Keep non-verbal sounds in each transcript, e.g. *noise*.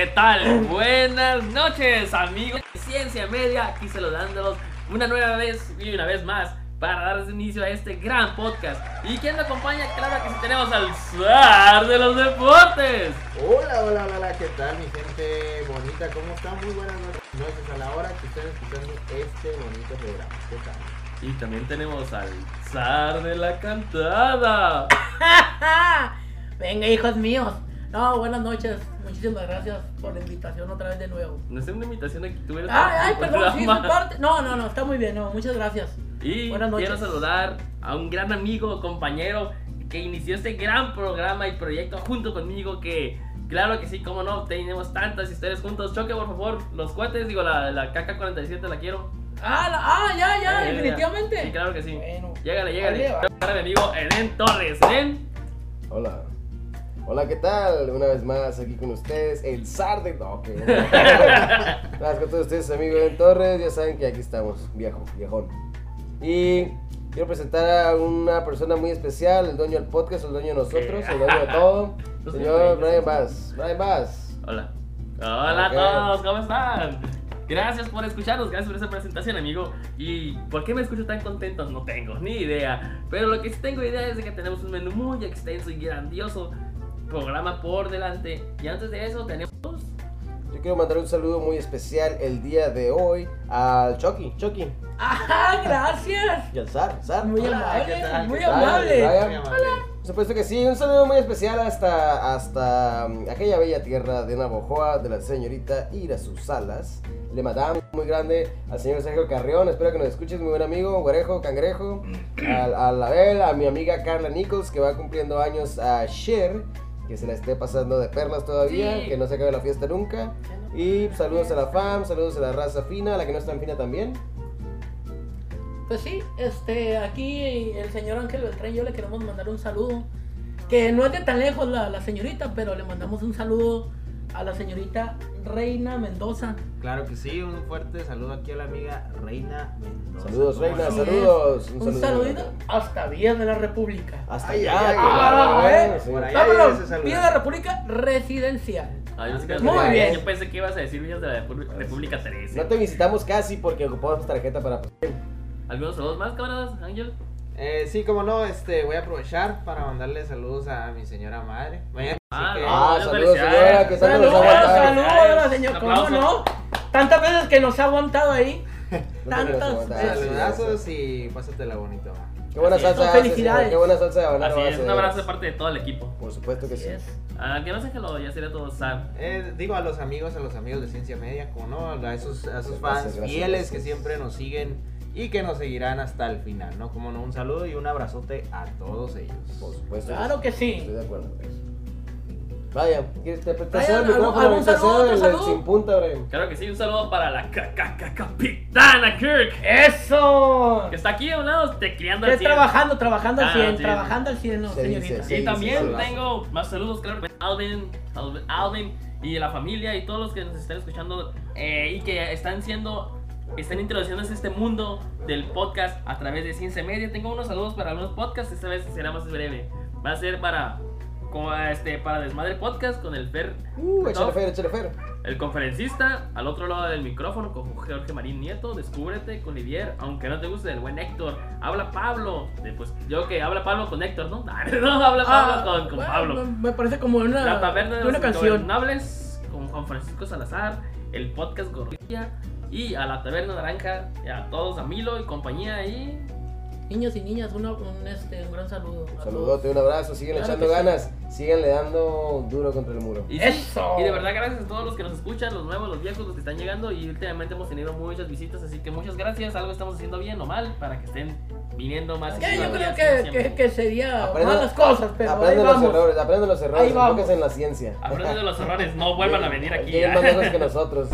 ¿Qué tal? Buenas noches, amigos de Ciencia Media. Aquí saludándolos una nueva vez y una vez más para darles inicio a este gran podcast. ¿Y quién me acompaña? Claro que sí tenemos al zar de los deportes. Hola, hola, hola, hola, ¿qué tal mi gente bonita? ¿Cómo están? Muy buenas noches a la hora que estén escuchando este bonito programa. ¿Qué tal? Y también tenemos al zar de la cantada. *laughs* Venga, hijos míos. No, buenas noches. Muchísimas gracias por la invitación otra vez de nuevo. No es una invitación aquí, tú eres Ay, ay, tu perdón, sí, soy parte. No, no, no, está muy bien, no, muchas gracias. Y Buenas quiero noches. saludar a un gran amigo, compañero, que inició este gran programa y proyecto junto conmigo que, claro que sí, cómo no, tenemos tantas historias juntos. Choque, por favor, los cohetes, digo, la, la KK-47 la quiero. Ah, la- ah ya, ya, Eh, definitivamente. Sí, claro que sí. Bueno. Llégale, llégale. Vale, Para mi amigo Eden Torres. Eden, Hola. Hola, ¿qué tal? Una vez más aquí con ustedes, el zar de... No. Gracias con todos ustedes, amigo Ben Torres. Ya saben que aquí estamos, viejo, viejón. Y quiero presentar a una persona muy especial, el dueño del podcast, el dueño de nosotros, el dueño de todo, *laughs* señor Brian Bass. Brian Bass. Hola. Hola Ok. a todos, ¿cómo están? Gracias por escucharnos, gracias por esa presentación, amigo. ¿Y por qué me escucho tan contento? No tengo ni idea. Pero lo que sí tengo idea es de que tenemos un menú muy extenso y grandioso programa por delante. Y antes de eso tenemos... Yo quiero mandar un saludo muy especial el día de hoy al Chucky, Chucky. Ah, gracias. Y al zar, zar. Muy Hola, amable, ¿qué tal? muy amable. Amable. Por supuesto que sí, un saludo muy especial hasta, hasta um, aquella bella tierra de Navojoa de la señorita Irasu Salas. Le mandamos muy grande al señor Sergio Carrión, espero que nos escuches, muy buen amigo, Guarejo, Cangrejo, *clears throat* al, al Abel, a mi amiga Carla Nichols que va cumpliendo años a Cher, que se la esté pasando de perlas todavía, Sí. que no se acabe la fiesta nunca. Y saludos a la fam, saludos a la raza fina, a la que no es tan fina también. Pues sí, este, aquí el señor Ángel Beltrán y yo le queremos mandar un saludo. Que no es de tan lejos la, la señorita, pero le mandamos un saludo a la señorita Reina Mendoza. Claro que sí, un fuerte saludo aquí a la amiga Reina Mendoza. Saludos, ¿Cómo Reina, no? Saludos. Un, saludo. saludito hasta Vías de la República. Hasta allá, que ah, eh, sí. por saludo. Vías de la República residencial. Ay, yo, sé que- Muy bien. yo pensé que ibas a decir Villas de la Repu- República 13. No te visitamos casi porque ocupamos tarjeta para... ¿Algunos saludos más, camaradas, Ángel? Eh, sí, como no, este, voy a aprovechar para mandarle saludos a mi señora madre. Mañana, Ah, que- no, Ah, muchas saludos, señora, que Saludos, saludos, señora, ¿cómo aplauso. no? Tantas veces que nos ha aguantado ahí. *laughs* No Tantas veces. Saludazos y pásatela bonito. Qué buena Así salsa No, haces, felicidades. señor, Qué buena salsa de Así es, un abrazo de parte de todo el equipo. Por supuesto que Así sí. es. Ah, que no sé que lo ya sería todo Sam. Eh, digo a los amigos, a los amigos de Ciencia Media, como no, a esos, a esos Gracias, fans gracias, fieles gracias. que siempre nos siguen y que nos seguirán hasta el final, ¿no? Como no, un saludo y un abrazote a todos ellos. Por supuesto. Claro que sí. Estoy de acuerdo con eso. Vaya, ¿quieres te, te Brian, el ¿algún- micrófono? Te saludo, el- el sin punta, Brian. Claro que sí, un saludo para la ca- ca- ca- capitana Kirk. ¡Eso! Que está aquí a un lado, te criando Que al 100. trabajando, trabajando al Ah, 100, sí. trabajando al 100, no, Se dice, señorita. sí. Y también tengo más saludos, claro. Alvin, Alvin, Alvin y la familia y todos los que nos están escuchando eh, y que están siendo, están introduciéndose a este mundo del podcast a través de Ciencia Media. Tengo unos saludos para algunos podcasts, esta vez será más breve. Va a ser para, como, este, para Desmadre Podcast con el Fer, Uh, échale fer, échale fer. el conferencista, al otro lado del micrófono con Jorge Marín Nieto, Descúbrete con Livier, aunque no te guste el buen Héctor. Habla Pablo, de, pues yo que habla Pablo con Héctor, ¿no? *laughs* No, habla Pablo Ah, con, con bueno, Pablo. Me parece como una, La taberna de una los canción. con Juan Francisco Salazar, el podcast Gorrilla y a la taberna naranja, y a todos, a Milo y compañía y Niños y niñas, una- un, este, un gran saludo. Un saludote, un abrazo. Siguen Claro echando que sí. ganas. Síganle dando duro contra el muro. Y, ¡Eso! y de verdad gracias a todos los que nos escuchan, los nuevos, los viejos, los que están llegando y últimamente hemos tenido muchas visitas, así que muchas gracias, algo estamos haciendo bien o mal para que estén viniendo más. Que yo creo que, que, que sería Aprende- malas cosas, pero ahí aprenden los errores, aprenden los errores. Ahí vamos. Enfóquense en la ciencia. Aprenden de los errores, no vuelvan a venir *laughs* aquí. ¿eh? más lejos que nosotros.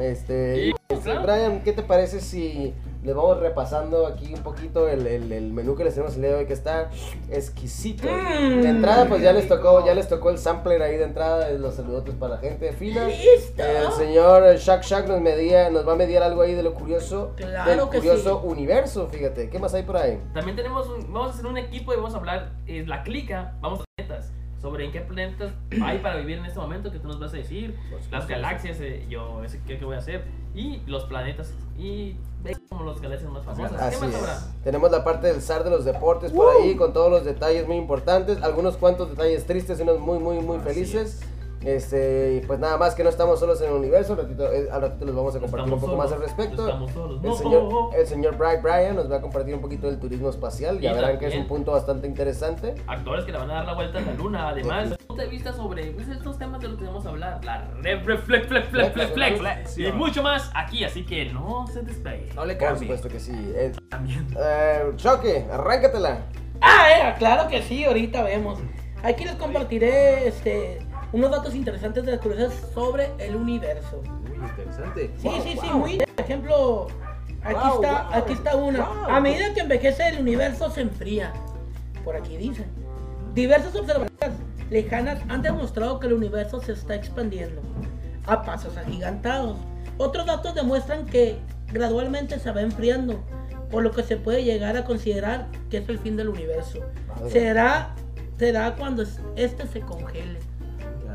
Este, este. Brian, ¿qué te parece si le vamos repasando aquí un poquito el, el- el menú que les tenemos el día de hoy que está exquisito? Mm. De entrada, pues ya les tocó, ya les tocó el sampler ahí de entrada, de los saludotes para la gente de fila. ¡Listo! El señor Shaq Shaq nos medía, nos va a mediar algo ahí de lo curioso, Claro del que curioso sí. universo, fíjate. ¿Qué más hay por ahí? También tenemos un- vamos a hacer un equipo y vamos a hablar, la clica, vamos a metas. Sobre en qué planetas hay para vivir en este momento que tú nos vas a decir, las galaxias, eh, yo ese qué, qué voy a hacer y los planetas y ve como las galaxias más famosas. ¿Qué Así más es. habrá? Tenemos la parte del zar de los deportes por ahí con todos los detalles muy importantes, algunos cuantos detalles tristes y unos muy muy muy Así felices. Este, pues nada más que no estamos solos en el universo, al ratito, eh, al ratito les vamos a compartir Estamos un poco más al respecto. Estamos solos. El No, señor, oh, oh. el señor Brian Bryan nos va a compartir un poquito del turismo espacial, ya Y verán que es un punto bastante interesante. actores que le van a dar la vuelta a la luna. Además, punto de vista sobre pues, estos temas de los que vamos a hablar, la re- flex, flex, flex, flex, flex, flex, Flexión. y mucho más aquí, así que no se despegue. No le Por cambie. supuesto que sí. Eh, También. eh, Choque, arráncatela. Ah, eh, claro que sí, ahorita vemos. Aquí les compartiré este, unos datos interesantes de las curiosidades sobre el universo. Muy interesante. Sí, Wow, sí, sí, wow. muy. Por ejemplo, aquí Wow, está, aquí está una. A medida que envejece el universo se enfría. Por aquí dice. Diversas observaciones lejanas han demostrado que el universo se está expandiendo a pasos agigantados. Otros datos demuestran que gradualmente se va enfriando, por lo que se puede llegar a considerar que es el fin del universo. Madre. Será, será cuando es- este se congele.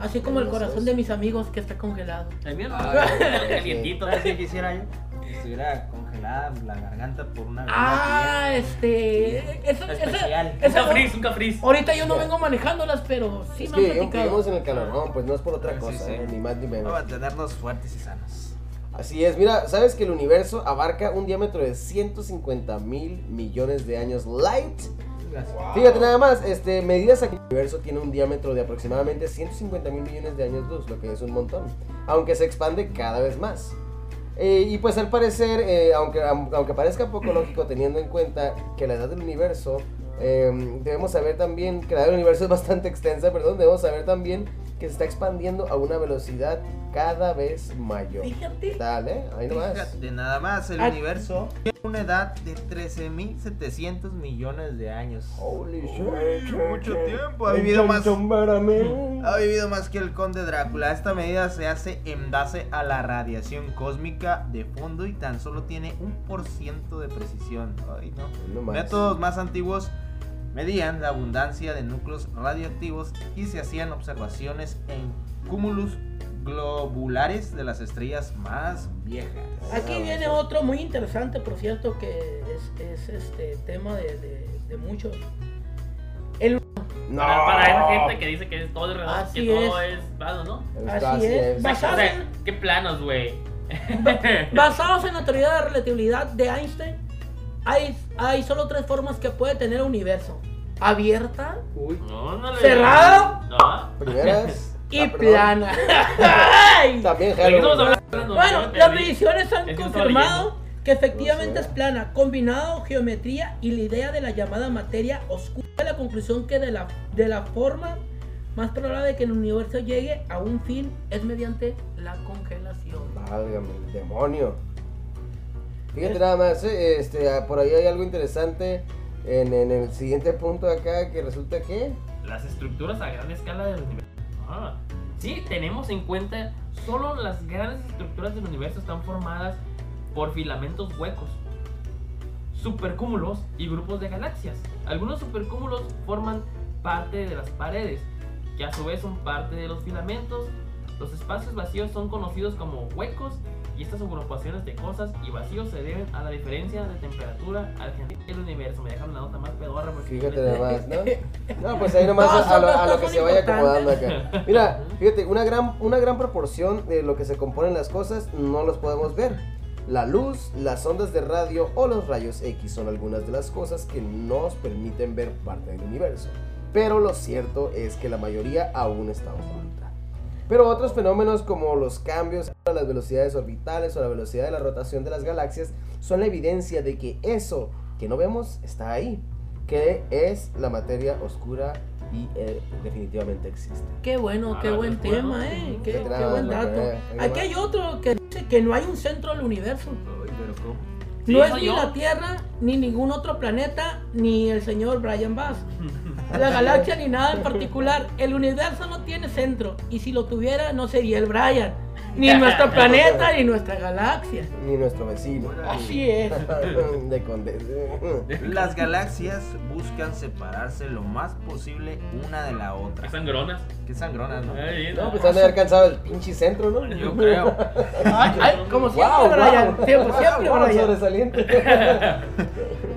Así como el corazón de mis amigos que está congelado. El mío Ah, *laughs* calientito. ¿Sabes qué quisiera yo? Que estuviera congelada la garganta por una Ah, este. Eso, eso- Especial. Un eso- cafriz, un cafriz. Ahorita yo no vengo manejándolas, pero sí es me han que platicado. vivimos en el calorón, pues no es por otra Sí, cosa, sí. eh, ni más ni menos. Va a tenernos fuertes y sanos. Así es, mira, ¿sabes que el universo abarca un diámetro de 150 mil millones de años light? Fíjate nada más, este, medidas aquí, el universo tiene un diámetro de aproximadamente 150 mil millones de años luz, lo que es un montón, aunque se expande cada vez más. Eh, y pues al parecer, eh, aunque, aunque parezca poco *clears throat* lógico teniendo en cuenta que la edad del universo, eh, debemos saber también que la edad del universo es bastante extensa, perdón, debemos saber también que se está expandiendo a una velocidad cada vez mayor. Fíjate. Dale, ahí nomás. Fíjate, nada más, el Ah. universo tiene una edad de 13.700 millones de años. Holy shit. Mucho tiempo, ha vivido más. Ha vivido más que el conde Drácula. Esta medida se hace en base a la radiación cósmica de fondo y tan solo tiene un por ciento de precisión. Ay, no. Métodos más antiguos medían la abundancia de núcleos radioactivos y se hacían observaciones en cúmulos globulares de las estrellas más viejas. Aquí viene otro muy interesante, por cierto, que es, es este tema de, de- de muchos. No. Para, para esa gente que dice que es todo Así que todo es plano, ¿no? Esto Así es. O Basado sea, en, qué planos, güey. basados en la teoría de relatividad de Einstein, hay, hay solo tres formas que puede tener el universo. Abierta Uy. No, no. No. Primeras. y Ah, perdón. plana. *laughs* Ay. También ¿De qué estamos Halloween. hablando? Bueno, me las mediciones han Es que estaba confirmado que efectivamente No sé. es plana, combinado geometría y la idea de la llamada materia oscura. La conclusión que de la, de la forma más probable de que el universo llegue a un fin es mediante la congelación. Válgame, el demonio. Fíjate nada más, eh, este, ah, por ahí hay algo interesante en, en el siguiente punto acá que resulta que... Las estructuras a gran escala del universo. Ah, sí, tenemos en cuenta solo las grandes estructuras del universo están formadas por filamentos huecos, supercúmulos y grupos de galaxias. Algunos supercúmulos forman parte de las paredes, que a su vez son parte de los filamentos. Los espacios vacíos son conocidos como huecos y estas agrupaciones de cosas y vacíos se deben a la diferencia de temperatura al generar el universo. Me dejaron la nota más pedorra porque Fíjate nada más, ¿no? No, pues ahí nomás No, a, lo, a lo que se vaya acomodando acá. Mira, fíjate, una gran, una gran proporción de lo que se componen las cosas no los podemos ver. La luz, las ondas de radio o los rayos X son algunas de las cosas que nos permiten ver parte del universo. Pero lo cierto es que la mayoría aún está oculta. Pero otros fenómenos como los cambios a las velocidades orbitales o la velocidad de la rotación de las galaxias son la evidencia de que eso que no vemos está ahí, que es la materia oscura y eh, definitivamente existe. Qué bueno, Ah, qué buen qué bueno. tema, eh. Qué, qué nada buen dato. ahí Aquí hay otro que dice que no hay un centro del universo. Ay, pero ¿cómo? Sí, no es ni yo. la Tierra, ni ningún otro planeta, ni el señor Brian Bass. *laughs* La galaxia ni nada en particular. El universo no tiene centro. Y si lo tuviera, no sería el Brian. Ni nuestro *laughs* planeta, ni nuestra galaxia. Ni nuestro vecino. Así es. *laughs* De conde. Las galaxias buscan separarse lo más posible una de la ¿Qué otra. sangronas? Qué sangronas, ¿no? Ay, No, pues han de haber alcanzado el pinche centro, ¿no? Yo creo. Ay, ay, como siempre, Wow, Brian. wow. Siempre, Wow, siempre, wow, Brian. sobresaliente. *laughs*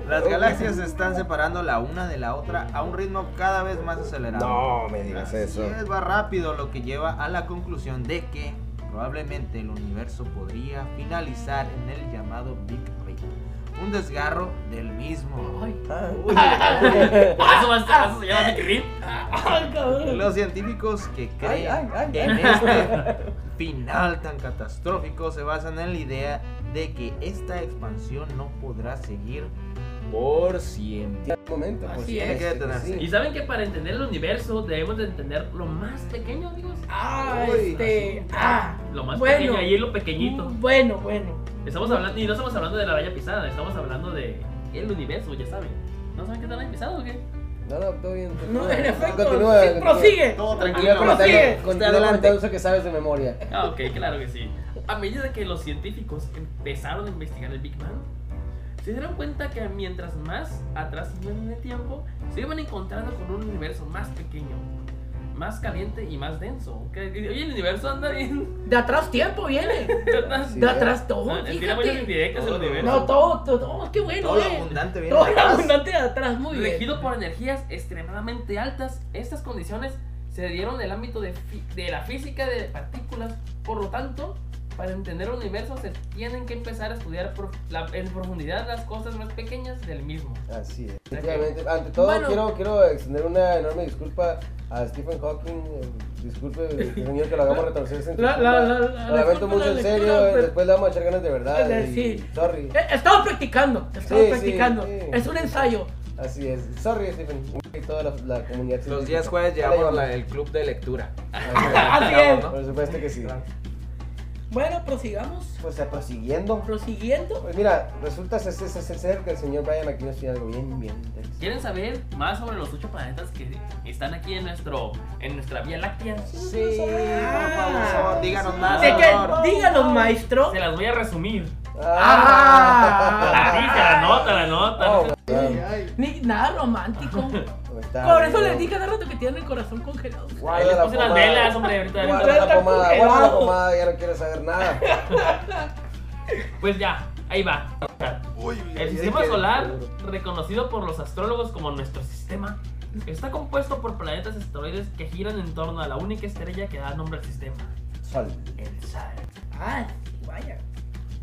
Las galaxias se están separando la una de la otra a un ritmo cada vez más acelerado. No me digas eso. Así es, va rápido, lo que lleva a la conclusión de que probablemente el universo podría finalizar en el llamado Big Bang. Un desgarro del mismo. Ay, *laughs* Ah. Rip. Los científicos que creen ay, ay. en este *laughs* final tan catastrófico se basan en la idea de que esta expansión no podrá seguir por siempre. Un momento, pues. Así es. este, Tiene que detenerse. Y saben que para entender el universo debemos de entender lo más pequeño, amigos. Ah, Uy, este. Ah, Lo más Bueno. pequeño, ahí es lo pequeñito. bueno, bueno. Estamos hablando, y no estamos hablando de la raya pisada, estamos hablando de el universo, ya saben. ¿No saben qué es la raya pisada o qué? No, no, todo bien. No, en efecto. Continúa, sí, continúa. prosigue. Todo Continúa tranquilo. Prosigue. continúa eso que sabes de memoria. Ah, ok, claro que sí. A medida que los científicos empezaron a investigar el Big Bang, se dieron cuenta que mientras más atrás iban en el tiempo, se iban encontrando con un universo más pequeño, más caliente y más denso. Que- Oye, el universo anda bien. De atrás tiempo viene. *laughs* Sí, De atrás todo. Ah, Tiene muchas indirectas el universo. No, todo, todo, todo, qué bueno, Todo eh. abundante viene Todo de atrás. abundante de atrás, muy bien. Regido por energías extremadamente altas, estas condiciones se dieron en el ámbito de, de la física de partículas. Por lo tanto, para entender el universo se tienen que empezar a estudiar prof- la- en profundidad las cosas más pequeñas del mismo. Así es. Efectivamente. Ante todo, Bueno. quiero, quiero extender una enorme disculpa a Stephen Hawking. eh, Disculpe, *laughs* señor, que lo hagamos retorcerse en La- la- la- la- Lo lamento mucho, la en serio. pero- Después le vamos a echar ganas de verdad. Eh, y- sí. Sorry. Eh, Estamos practicando, estamos Sí, sí, practicando. sí. Es un ensayo. Así es. Sorry, Stephen. Y toda la, la comunidad. Los científica. días jueves llevamos el club de lectura. *laughs* Así es. ¿no? Por supuesto que sí. Bueno, prosigamos. Pues prosiguiendo. Prosiguiendo. Pues mira, resulta ser, ser- ser- ser que el señor Brian aquí nos tiene algo bien, bien interesante. ¿Quieren saber más sobre los ocho planetas que están aquí en nuestro en nuestra Vía Láctea? Sí, por favor, díganos más. Que díganos, maestro. Se las voy a resumir. Ah. La dice, la nota, la nota. Oh. Ni nada romántico. *laughs* Está Por eso les dije cada rato que tienen el corazón congelado. Guarda les la puse pomada. velas, hombre, ahorita. Guarda la pomada, guarda la pomada, ya no quiero saber nada. *laughs* Pues ya, ahí va. El sistema solar, reconocido por los astrólogos como nuestro sistema, está compuesto por planetas asteroides que giran en torno a la única estrella que da nombre al sistema, Sol. el Sol. Ah, vaya.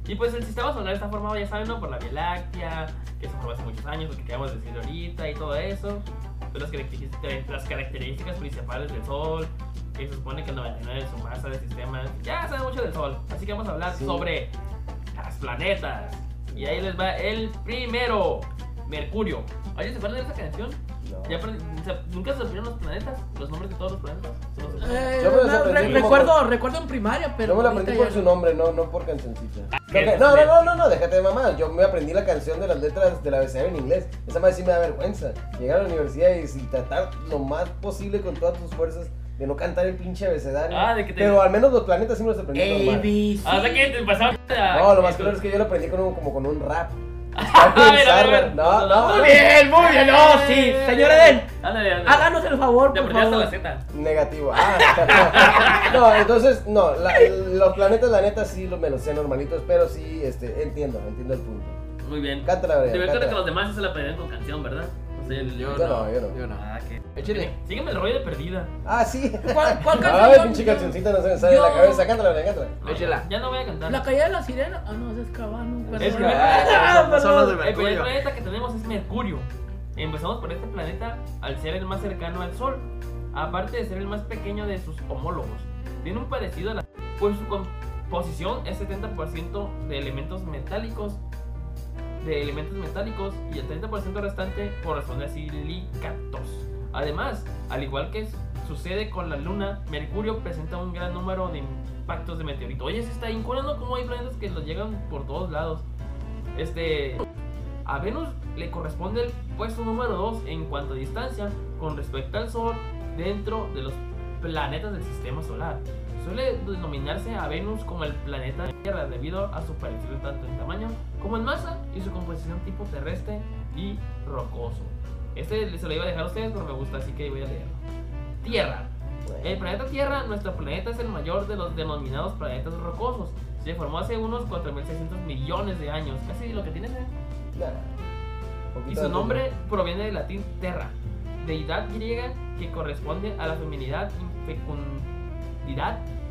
Y pues el sistema solar está formado, ya saben, ¿no? por la Vía Láctea, que se formó hace muchos años, lo que de decir ahorita y todo eso. Las características, las características principales del Sol, que se supone que el 99 de su masa del sistema. Ya saben mucho del Sol, así que vamos a hablar Sí. sobre las planetas. Y ahí les va el primero, Mercurio. ¿Oye, se acuerdan de esa canción? No. ¿Ya aprend- o sea, ¿Nunca se aprendieron los planetas? ¿Los nombres de todos los planetas? ¿Se los? Eh, Yo me las no, aprendí re- como recuerdo, recuerdo en primaria, pero. Yo me la ahorita aprendí por ya su no. nombre, no, no por cancioncita. Lo que- No, no, no, no, no, déjate de mamá. Yo me aprendí la canción de las letras del abecedario en inglés. Esa madre sí me da vergüenza. Llegar a la universidad y, y tratar lo más posible con todas tus fuerzas de no cantar el pinche abecedario. Ah, de que te- Pero al menos los planetas sí me los aprendí A, normal. B, C. Ah, o sea que te pasaron a- No, lo más claro es que yo lo aprendí con un- como con un rap. *laughs* A ver, a ver, a ver. No, no, Muy bien, muy bien. No, sí. Señor Eden, Ándale, ándale. háganos el favor, por favor. la Z. Negativo. Ah. *laughs* no, entonces, no, la- los planetas, la neta, sí me los sé normalitos, pero sí, este, entiendo, entiendo el punto. Muy bien. Cántala, Te recuerdo que los demás se la aprendieron con canción, ¿verdad? Yo Yo no, no, yo no. yo no. Ah, que. Échale. Sígueme el rollo de perdida. Ah, sí. ¿Cuál, cuál *laughs* Ay, canción? pinche cancioncita no se me sale de la Yo- cabeza. Cántala, cántala. No, Échela. Ya no voy a cantar. La caída de la sirena. Ah, no, es Cabano. perdón. Es que- *laughs* Ah, Son- son los de perdón. El primer Mercurio. planeta que tenemos es Mercurio. Empezamos por este planeta al ser el más cercano al Sol, aparte de ser el más pequeño de sus homólogos. Tiene un parecido a la... Pues su composición es 70% de elementos metálicos, de elementos metálicos y el 30% restante corresponde a silicatos. Además, al igual que sucede con la Luna, Mercurio presenta un gran número de impactos de meteorito. Oye, se está incurando como hay planetas que los llegan por todos lados. Este, a Venus le corresponde el puesto número 2 en cuanto a distancia con respecto al Sol dentro de los planetas del sistema solar. Suele denominarse a Venus como el planeta Tierra debido a su parecido tanto en tamaño como en masa y su composición tipo terrestre y rocoso. Este se lo iba a dejar a ustedes, pero me gusta, así que voy a leerlo. Tierra. El planeta Tierra, nuestro planeta, es el mayor de los denominados planetas rocosos. Se formó hace unos 4.600 millones de años, casi lo que tiene. ¿eh? Y su nombre proviene del latín terra, deidad griega que corresponde a la feminidad y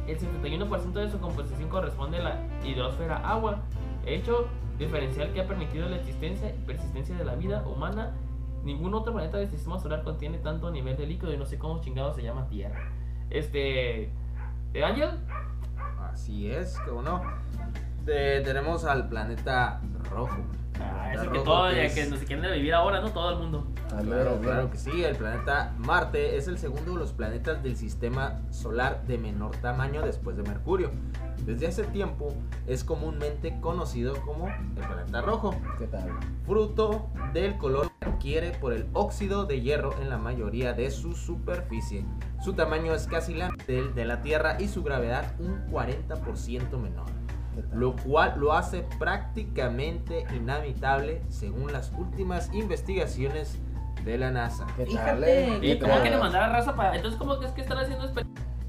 El 71% de su composición corresponde a la hidrosfera agua, hecho diferencial que ha permitido la existencia y persistencia de la vida humana. Ningún otro planeta del sistema solar contiene tanto nivel de líquido y no sé cómo chingado se llama Tierra. Este. ¿eh, Ángel? Así es, que bueno. Eh, tenemos al planeta rojo. Ah, El ese que rojo todo, que ya es- que no se quieren vivir ahora, ¿no? Todo el mundo. Claro, claro que sí. El planeta Marte es el segundo de los planetas del sistema solar de menor tamaño después de Mercurio. Desde hace tiempo es comúnmente conocido como el planeta rojo, ¿Qué tal? fruto del color que adquiere por el óxido de hierro en la mayoría de su superficie. Su tamaño es casi la del de la Tierra y su gravedad un 40% menor. Lo cual lo hace prácticamente inhabitable según las últimas investigaciones de la NASA. ¿Qué tal, Fíjate, eh? ¿Y ¿Qué cómo tal? quieren mandar a raza para.? Entonces, ¿cómo que es que están haciendo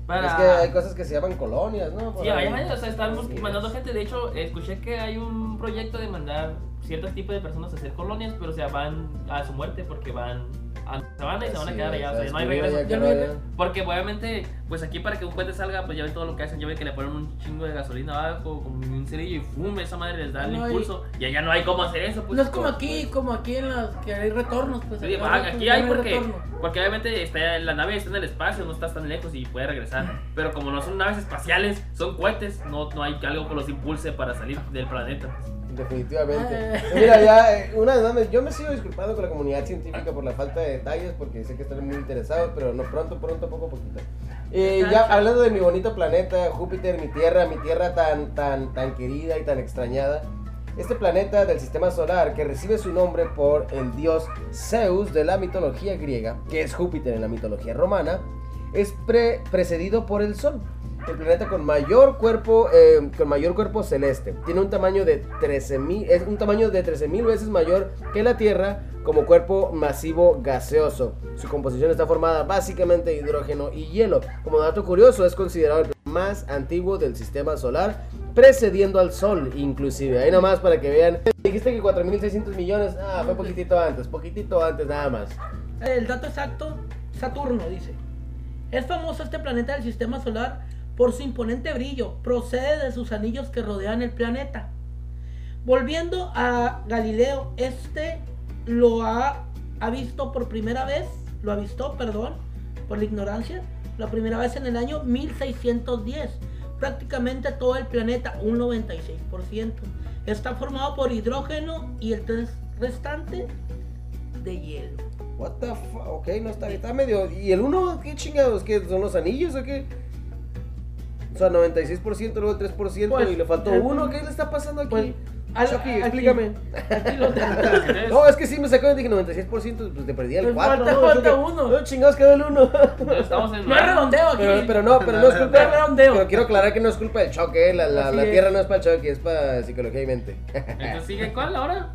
para.? Es que hay cosas que se llaman colonias, ¿no? Por Sí, ahí. hay, o sea, están mandando gente. De hecho, escuché que hay un proyecto de mandar ciertos tipos de personas a hacer colonias, pero o sea, van a su muerte porque van a se van y se van a quedar allá. O sea, no hay regreso. Ya no haya- Porque obviamente, pues aquí para que un cohete salga, pues ya ven todo lo que hacen. Ya ven que le ponen un chingo de gasolina abajo, como un cerillo y fume, esa madre les da el No hay- impulso. Y allá no hay cómo hacer eso, pues. No es como aquí, como aquí en las que hay retornos, pues. Sí, acá ah, aquí hay porque, retorno. porque obviamente está, la nave está en el espacio, no estás tan lejos y puede regresar. Pero como no son naves espaciales, son cohetes, no, no hay algo que los impulse para salir del planeta. Definitivamente. Eh. Mira, ya, eh, una vez yo me sigo disculpando con la comunidad científica por la falta de detalles, porque sé que están muy interesados, pero no pronto, pronto, poco a poquito. Eh, ya hablando de mi bonito planeta, Júpiter, mi tierra, mi tierra tan, tan, tan querida y tan extrañada. Este planeta del sistema solar, que recibe su nombre por el dios Zeus de la mitología griega, que es Júpiter en la mitología romana, es pre- precedido por el Sol. El planeta con mayor cuerpo, eh, con mayor cuerpo celeste. Tiene un tamaño de 13.000, es un tamaño de 13.000 veces mayor que la Tierra como cuerpo masivo gaseoso. Su composición está formada básicamente de hidrógeno y hielo. Como dato curioso, es considerado el más antiguo del sistema solar, precediendo al Sol inclusive. Ahí nomás para que vean. Dijiste que 4.600 millones, ah, fue poquitito antes, poquitito antes nada más. El dato exacto, Saturno dice. Es famoso este planeta del sistema solar por su imponente brillo, procede de sus anillos que rodean el planeta. Volviendo a Galileo, este lo ha, ha visto por primera vez, lo avistó, perdón, por la ignorancia, la primera vez en el año 1610. Prácticamente todo el planeta, un 96%, está formado por hidrógeno y el restante de hielo. What the fuck, ok, no está, está medio. ¿Y el 1 qué chingados? ¿Qué son los anillos o qué? O sea, 96%, luego 3% Pues, y le faltó eh, uno. ¿Qué le está pasando aquí? Pues, al- Chucky, aquí- explícame. aquí lo tengo. *laughs* No, es que sí me sacó y dije 96%, pues te perdí el Pues 4. falta- uno. No, chingados, quedó el 1. Entonces estamos en. *laughs* No es redondeo aquí. Pero, pero no, pero no es *laughs* No es culpa. redondeo. Pero quiero aclarar que no es culpa del choque, eh, la, la, tierra no es para el choque, es para psicología y mente. Entonces sigue, ¿cuál ahora?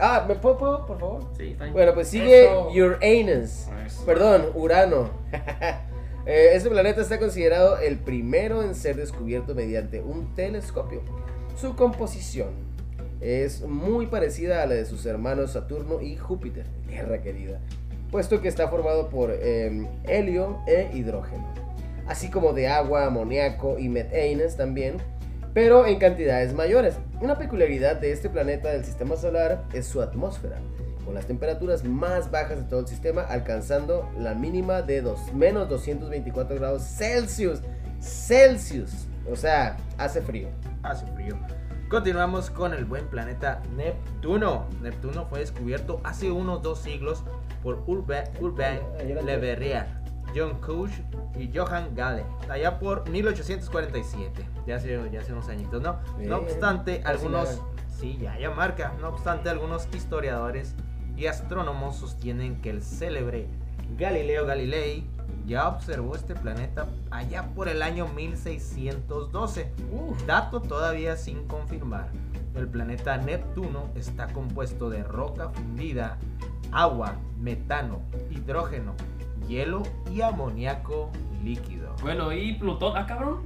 ah, ¿me puedo, puedo, por favor? Sí, está bien. Bueno, pues sigue Eso. Uranus. Eso. Perdón, Urano. Eh, este planeta está considerado el primero en ser descubierto mediante un telescopio. Su composición es muy parecida a la de sus hermanos Saturno y Júpiter, Tierra querida, puesto que está formado por eh, helio e hidrógeno, así como de agua, amoníaco y metanes también, pero en cantidades mayores. Una peculiaridad de este planeta del sistema solar es su atmósfera, con las temperaturas más bajas de todo el sistema, alcanzando la mínima de dos, menos 224 grados Celsius. Celsius. O sea, hace frío. Hace frío. Continuamos con el buen planeta Neptuno. Neptuno fue descubierto hace unos dos siglos por Urbain, Urbain Le Verrier, John Couch y Johann Gale, allá por 1847. Ya hace, ya hace unos añitos, ¿no? Bien, no obstante, algunos. Sí, ya, ya marca. No obstante, algunos historiadores y astrónomos sostienen que el célebre Galileo Galilei ya observó este planeta allá por el año 1612. Uf. Dato todavía sin confirmar. El planeta Neptuno está compuesto de roca fundida, agua, metano, hidrógeno, hielo y amoníaco líquido. Bueno, y Plutón. Ah, cabrón.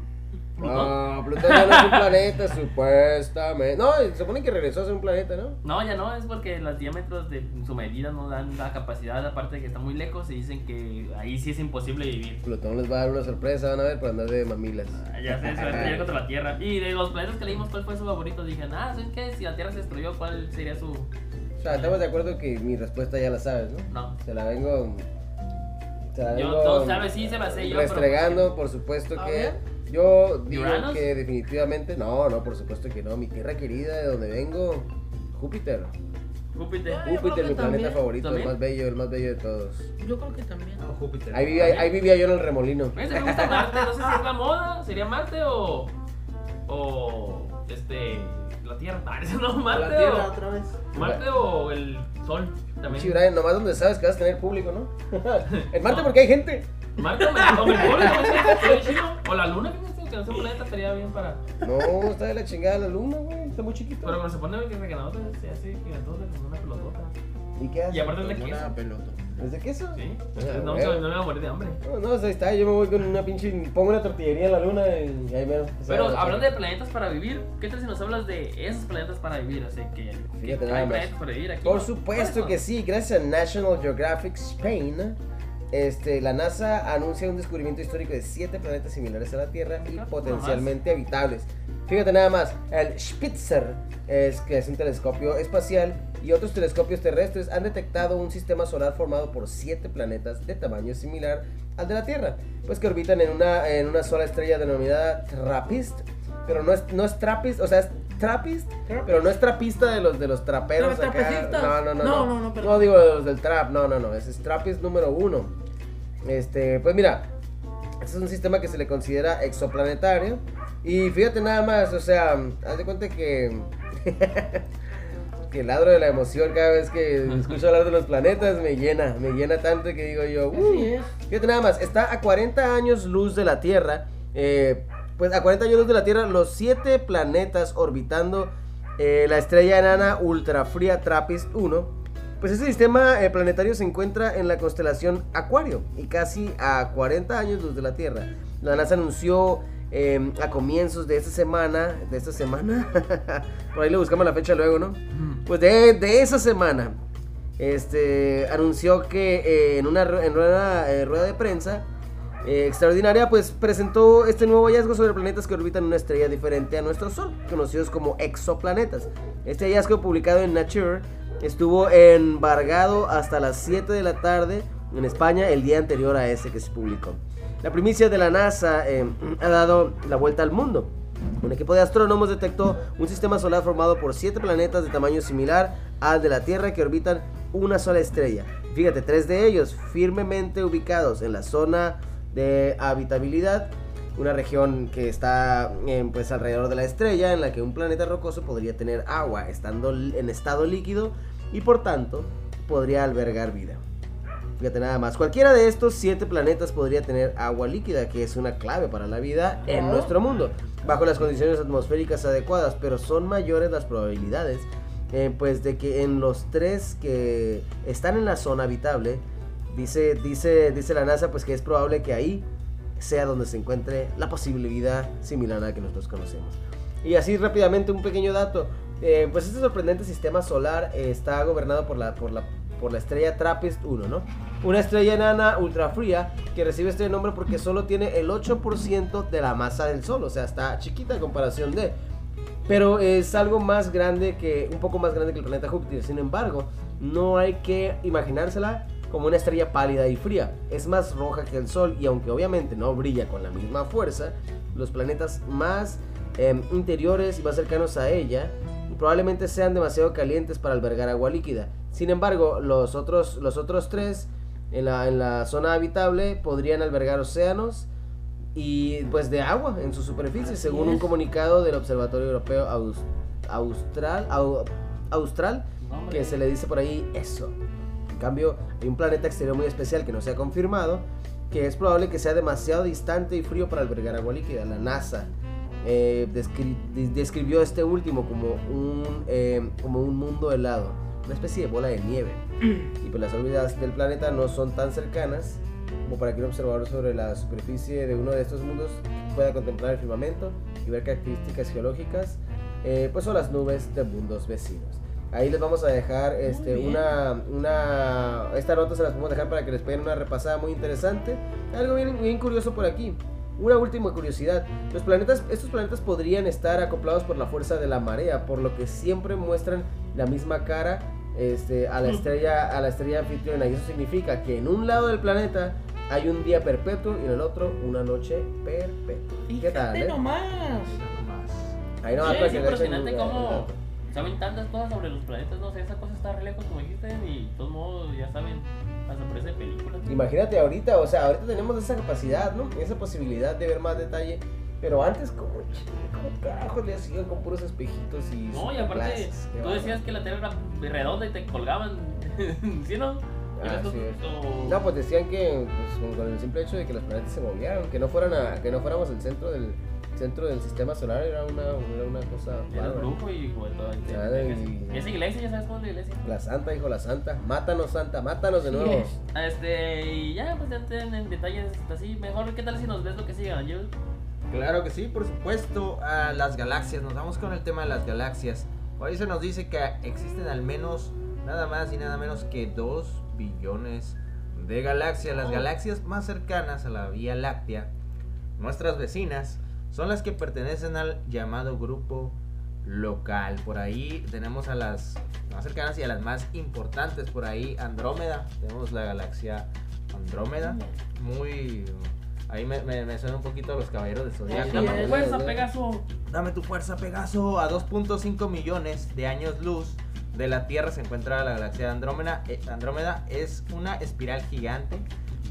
No, Plutón ya no es un planeta, *laughs* supuestamente. No, se supone que regresó a ser un planeta, ¿no? No, ya no, es porque los diámetros de su medida no dan la capacidad, aparte de que está muy lejos, y dicen que ahí sí es imposible vivir. Plutón les va a dar una sorpresa, van a ver, por andar de mamilas. Ah, Ya sé, se va a estrellar *laughs* contra la Tierra. Y de los planetas que leímos, ¿cuál fue su favorito? Dije, ah, ¿saben qué? Si la Tierra se destruyó, ¿cuál sería su...? O sea, estamos de acuerdo que mi respuesta ya la sabes, ¿no? No. Se la vengo. Se la Yo, vengo no sabes, sí se la sé yo. pero- Restregando, por supuesto que. Yo digo que definitivamente. No, no, por supuesto que no. Mi tierra querida, de donde vengo, Júpiter. Júpiter. Júpiter, mi planeta también. favorito, ¿También? el más bello, el más bello de todos. Yo creo que también. No, Júpiter. Ahí vivía, ahí vivía yo en el remolino. Me gusta Marte, no sé si es la moda, sería Marte o. o. este. la Tierra. *laughs* No, Marte La tierra o. otra vez. Marte o el Sol también. Sí, Brian, nomás donde sabes que vas a tener público, ¿no? *laughs* en Marte porque hay gente. Marte o estaría chido. O la Luna, que no un planeta, estaría bien para. No, está de la chingada la luna, güey. Está muy chiquito. Pero cuando se pone que reganador se hace gigantosa como una pelotota. ¿Y qué haces? Y aparte es de queso. una pelota. ¿Es de queso? Sí. Ah, Entonces no, se- no me voy a morir de hambre. No, no, ahí está, yo me voy con una pinche, pongo una tortillería en la luna y ahí mero. Pero hablando de planetas para vivir, ¿qué tal si nos hablas de esos planetas para vivir? O sea, que, que Fíjate hay planetas para vivir aquí. Por supuesto ¿Cuáles que sí, gracias a National Geographic Spain, este, la NASA anuncia un descubrimiento histórico de siete planetas similares a la Tierra y Ajá, potencialmente habitables. Fíjate nada más, el Spitzer, es, que es un telescopio espacial, y otros telescopios terrestres han detectado un sistema solar formado por siete planetas de tamaño similar al de la Tierra, pues que orbitan en una, en una sola estrella denominada TRAPPIST, pero no es, no es TRAPPIST, o sea, es TRAPPIST, pero no es trapista de los de los traperos ¿Pero acá. No, no, no. No, No, no, no, perdón. No digo de los del trap, no, no, no. Ese es trapist número uno. Este, pues mira, este es un sistema que se le considera exoplanetario. Y fíjate nada más, o sea, haz de cuenta que. *laughs* que ladro de la emoción cada vez que escucho hablar de los planetas me llena, me llena tanto que digo yo, "Uh". Fíjate nada más, está a 40 años luz de la Tierra. eh, pues a 40 años luz de la Tierra, los siete planetas orbitando eh, la estrella enana ultrafría TRAPPIST 1. Pues ese sistema eh, planetario se encuentra en la constelación Acuario y casi a 40 años luz de la Tierra. La NASA anunció eh, a comienzos de esta semana, de esta semana, *laughs* por ahí le buscamos la fecha luego, ¿no? Pues de, de esa semana, este, anunció que eh, en una, en una eh, rueda de prensa eh, extraordinaria, pues presentó este nuevo hallazgo sobre planetas que orbitan una estrella diferente a nuestro Sol, conocidos como exoplanetas. Este hallazgo publicado en Nature estuvo embargado hasta las 7 de la tarde en España el día anterior a ese que se publicó. La primicia de la NASA eh, ha dado la vuelta al mundo. Un equipo de astrónomos detectó un sistema solar formado por siete planetas de tamaño similar al de la Tierra que orbitan una sola estrella. Fíjate, tres de ellos firmemente ubicados en la zona de habitabilidad, una región que está eh, pues alrededor de la estrella en la que un planeta rocoso podría tener agua estando en estado líquido y por tanto podría albergar vida. Fíjate nada más, cualquiera de estos siete planetas podría tener agua líquida, que es una clave para la vida en nuestro mundo, bajo las condiciones atmosféricas adecuadas, pero son mayores las probabilidades, eh, pues de que en los tres que están en la zona habitable, dice, dice, dice la NASA, pues que es probable que ahí sea donde se encuentre la posible vida similar a la que nosotros conocemos. Y así rápidamente un pequeño dato. Eh, pues este sorprendente sistema solar eh, está gobernado por la, por la, por la estrella TRAPPIST 1, ¿no? Una estrella enana ultra fría que recibe este nombre porque solo tiene el 8% de la masa del Sol, o sea, está chiquita en comparación de... Pero es algo más grande que, un poco más grande que el planeta Júpiter. Sin embargo, no hay que imaginársela como una estrella pálida y fría. Es más roja que el Sol y aunque obviamente no brilla con la misma fuerza, los planetas más eh, interiores y más cercanos a ella probablemente sean demasiado calientes para albergar agua líquida. Sin embargo, los otros, los otros tres en la, en la zona habitable podrían albergar océanos y pues de agua en su superficie, Así según un comunicado del Observatorio Europeo Aus- Austral, Au- Austral, hombre. que se le dice por ahí eso. En cambio, hay un planeta exterior muy especial que no se ha confirmado, que es probable que sea demasiado distante y frío para albergar agua líquida. La NASA eh, descri- de- describió este último como un, eh, como un mundo helado, una especie de bola de nieve. *clears throat* Y pues las órbitas del planeta no son tan cercanas como para que un observador sobre la superficie de uno de estos mundos pueda contemplar el firmamento y ver características geológicas, eh, pues son las nubes de mundos vecinos. Ahí les vamos a dejar este, una, una... Esta nota se las podemos dejar para que les peguen una repasada muy interesante. Algo bien, bien curioso por aquí. Una última curiosidad. Los planetas, estos planetas podrían estar acoplados por la fuerza de la marea, por lo que siempre muestran la misma cara este, a la estrella, a la estrella anfitriona. Y eso significa que en un lado del planeta hay un día perpetuo y en el otro una noche perpetua. ¿Qué tal? Eh? nomás. Ahí Sí, nomás es que le echen impresionante cómo saben tantas cosas sobre los planetas, no sé, esa cosa está re lejos como dijiste y de todos modos ya saben, hasta parece película. Imagínate ahorita, o sea, ahorita tenemos esa capacidad, ¿no? Esa posibilidad de ver más detalle. Pero antes, como, como carajo le hacían con puros espejitos y. No, y aparte? Qué tú decías que la Tierra era redonda y te colgaban, *laughs* ¿sí no? Ah, sí o- No, pues decían que pues, con, con el simple hecho de que los planetas se movieran, que no fueran a, que no fuéramos el centro del centro del sistema solar era una, era una cosa Era un brujo y todo el Ah, Esa iglesia, ya sabes cómo es la iglesia. La santa, hijo, la santa. Mátanos, santa, mátanos de Sí nuevo. es. Este, y ya, pues ya entren en detalles así. Mejor, ¿qué tal si nos ves lo que sigue, Ángel? Claro que sí, por supuesto. A las galaxias, nos vamos con el tema de las galaxias. Por ahí se nos dice que existen al menos nada más y nada menos que 2 billones de galaxias. Las Oh. galaxias más cercanas a la Vía Láctea, nuestras vecinas, son las que pertenecen al llamado grupo local. Por ahí tenemos a las más cercanas y a las más importantes. Por ahí Andrómeda, tenemos la galaxia Andrómeda. Muy... Ahí me, me, me suena un poquito a los caballeros de Zodiaco. Así Dame es. fuerza, Pegaso. Dame tu fuerza, Pegaso. A 2.5 millones de años luz de la Tierra se encuentra la galaxia de Andrómeda. Eh, Andrómeda es una espiral gigante,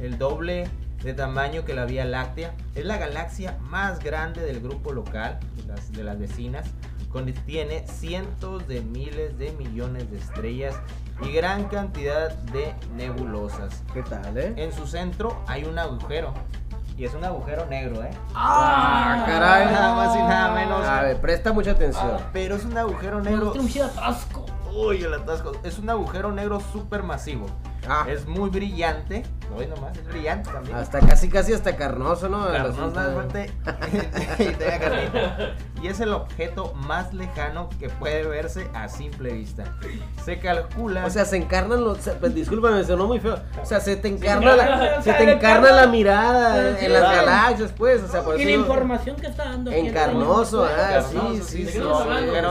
el doble de tamaño que la Vía Láctea. Es la galaxia más grande del grupo local, de las, de las vecinas. Contiene cientos de miles de millones de estrellas y gran cantidad de nebulosas. ¿Qué tal, eh? En su centro hay un agujero. Y es un agujero negro, ¿eh? Ah, caray. Nada más y nada menos. A ver, presta mucha atención. Pero es un agujero negro. tiene un chido atasco. Uy, el atasco. Es un agujero negro súper masivo. Ah, Es muy brillante. Hoy nomás, es brillante también. hasta casi, casi hasta carnoso, ¿no? De- *laughs* y es el objeto más lejano que puede verse a simple vista. Se calcula. O sea, se encarnan los. se- pues, discúlpame, me sonó muy feo. O sea, se te encarna la, se te encarna la mirada Sí, en las galaxias, pues. O sea, por Y la información que está dando. aquí En el carnoso, señor. ah, Carnoso, sí, sí, ¿De sí.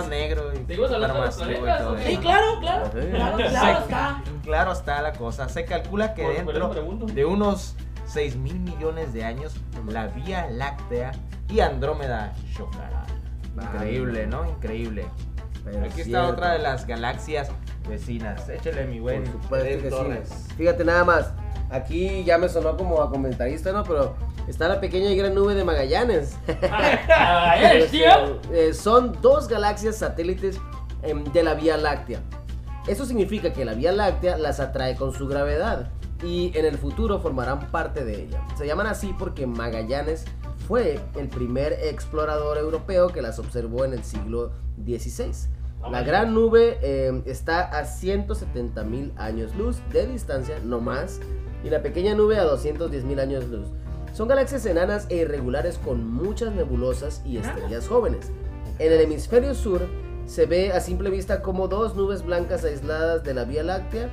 negro. Y ¿Seguimos hablando de los supermasivo y planetas, todo o eso. Sí, claro, claro. Claro, claro está. Claro está la cosa. Se calcula que dentro de unos 6 mil millones de años, la Vía Láctea y Andrómeda chocarán. Increíble, ¿no? Increíble. Pero Aquí está otra de las galaxias vecinas. Échale mi buen Por supuesto Edén que Torres. sí. Fíjate nada más. Aquí ya me sonó como a comentarista, ¿no? Pero está la pequeña y gran nube de Magallanes. Ah, ¿eres, tío? Eh, son dos galaxias satélites em, de la Vía Láctea. Eso significa que la Vía Láctea las atrae con su gravedad y en el futuro formarán parte de ella. Se llaman así porque Magallanes fue el primer explorador europeo que las observó en el siglo XVI. La gran nube eh, está a 170 mil años luz de distancia, no más, y la pequeña nube a 210 mil años luz. Son galaxias enanas e irregulares con muchas nebulosas y estrellas jóvenes. En el hemisferio sur se ve a simple vista como dos nubes blancas aisladas de la Vía Láctea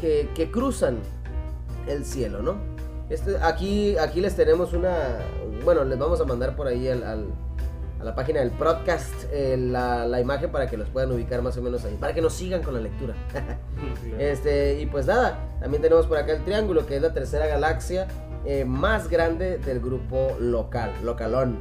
que, que cruzan el cielo, ¿no? Este, aquí, aquí les tenemos una... Bueno, les vamos a mandar por ahí al- al- a la página del podcast eh, la, la imagen para que los puedan ubicar más o menos ahí, para que nos sigan con la lectura. *laughs* Este, y pues nada, también tenemos por acá el triángulo, que es la tercera galaxia eh, más grande del grupo local, localón.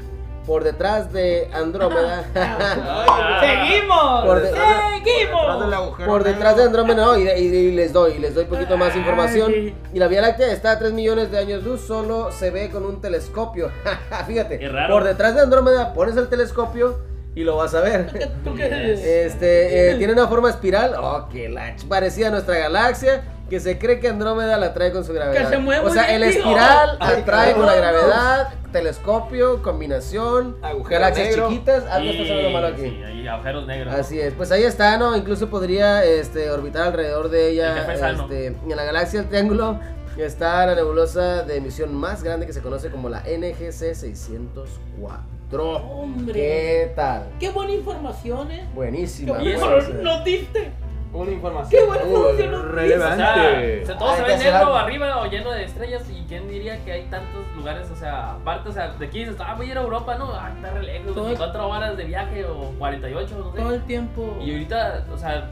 Por detrás de Andrómeda. *laughs* *laughs* ¡Seguimos! Por de- Detrás del ¡Seguimos! agujero Por detrás de. Andrómeda, no, y, y- y les doy, y les doy un poquito más Ah, información. Y la Vía Láctea está a 3 millones de años luz, solo se ve con un telescopio. *laughs* Fíjate, Qué raro. por detrás de Andrómeda pones el telescopio y lo vas a ver. ¿Tú qué eres? Este, eh, tiene una forma espiral, oh, que la parecida a nuestra galaxia que se cree que Andrómeda la trae con su gravedad. Que se mueve o sea, el espiral atrae con la gravedad, telescopio, combinación, Agujero galaxias negro. chiquitas, algo Y- está haciendo malo aquí. Sí, hay agujeros negros. ¿no? Así es, pues ahí está, ¿no? Incluso podría este, orbitar alrededor de El ella. Este, en la galaxia del Triángulo está la nebulosa de emisión más grande que se conoce como la NGC 604. Hombre. ¿Qué tal? Qué buena información, eh. Buenísima. Y eso- diste. Una información Qué buena información O sea, relevante. o sea, todo se ve negro algo. arriba o lleno de estrellas. ¿Y quién diría que hay tantos lugares? O sea, aparte, o sea, de aquí dices, ah, voy a ir a Europa, ¿no? Ah, está re lejos, Todo- 24 horas de viaje o 48, no sé. Todo el tiempo. Y ahorita, o sea,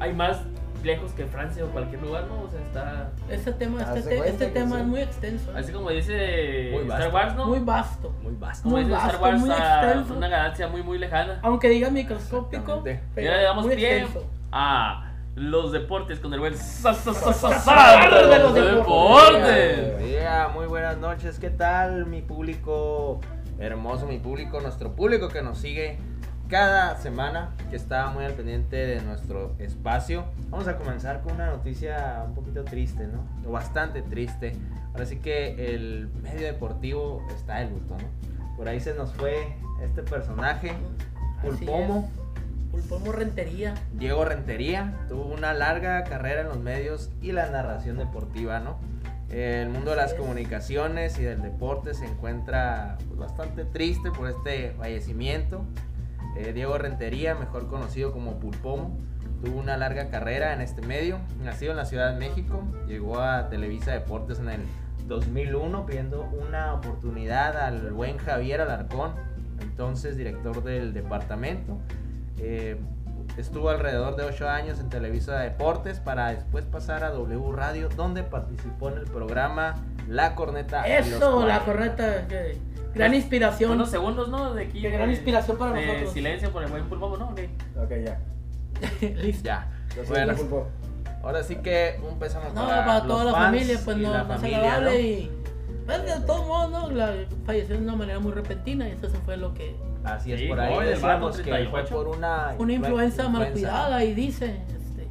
hay más lejos que Francia o cualquier lugar, ¿no? O sea, está. Este tema, este, te- este tema sí. es muy extenso. ¿eh? Así como dice Muy Star vasto. Wars, ¿no? Muy vasto. Muy vasto. como muy dice Star vasto, Wars, muy extenso. una galaxia muy, muy lejana. Aunque diga microscópico, Ya le damos muy pie extenso. A los deportes con el buen sa- sa- sa- sa- Sardo de los de deportes. muy buenas noches, ¿qué tal mi público hermoso, mi público, nuestro público que nos sigue cada semana, que está muy al pendiente de nuestro espacio? Vamos a comenzar con una noticia un poquito triste, ¿no? O bastante triste. Ahora sí que el medio deportivo está de luto, ¿no? Por ahí se nos fue este personaje, Así Pulpomo. Pulpomo Rentería. Diego Rentería tuvo una larga carrera en los medios y la narración deportiva, ¿no? El mundo de las comunicaciones y del deporte se encuentra pues, bastante triste por este fallecimiento. Eh, Diego Rentería, mejor conocido como Pulpomo, tuvo una larga carrera en este medio. Nacido en la Ciudad de México, llegó a Televisa Deportes en el 2001 pidiendo una oportunidad al buen Javier Alarcón, entonces director del departamento. Eh, estuvo alrededor de 8 años en Televisa Deportes para después pasar a W Radio, donde participó en el programa La Corneta. Eso, la 40. correcta. que- gran inspiración. Unos segundos, ¿no? De aquí. Gran inspiración para de nosotros. silencio por el buen pulpo, ¿no? Ok. Ok, ya. *laughs* Listo. Ya. Bueno, Pulpo. ahora sí que un pésame No, para, para, los toda la fans familia, pues y no, la no es familia, agradable ¿no? y. Pues, de todos modos, ¿no? La, falleció de una manera muy repentina y eso fue lo que. Así es, Sí, por ahí decíamos que fue 38. por una... Una influenza mal influenza, cuidada y dice. Este,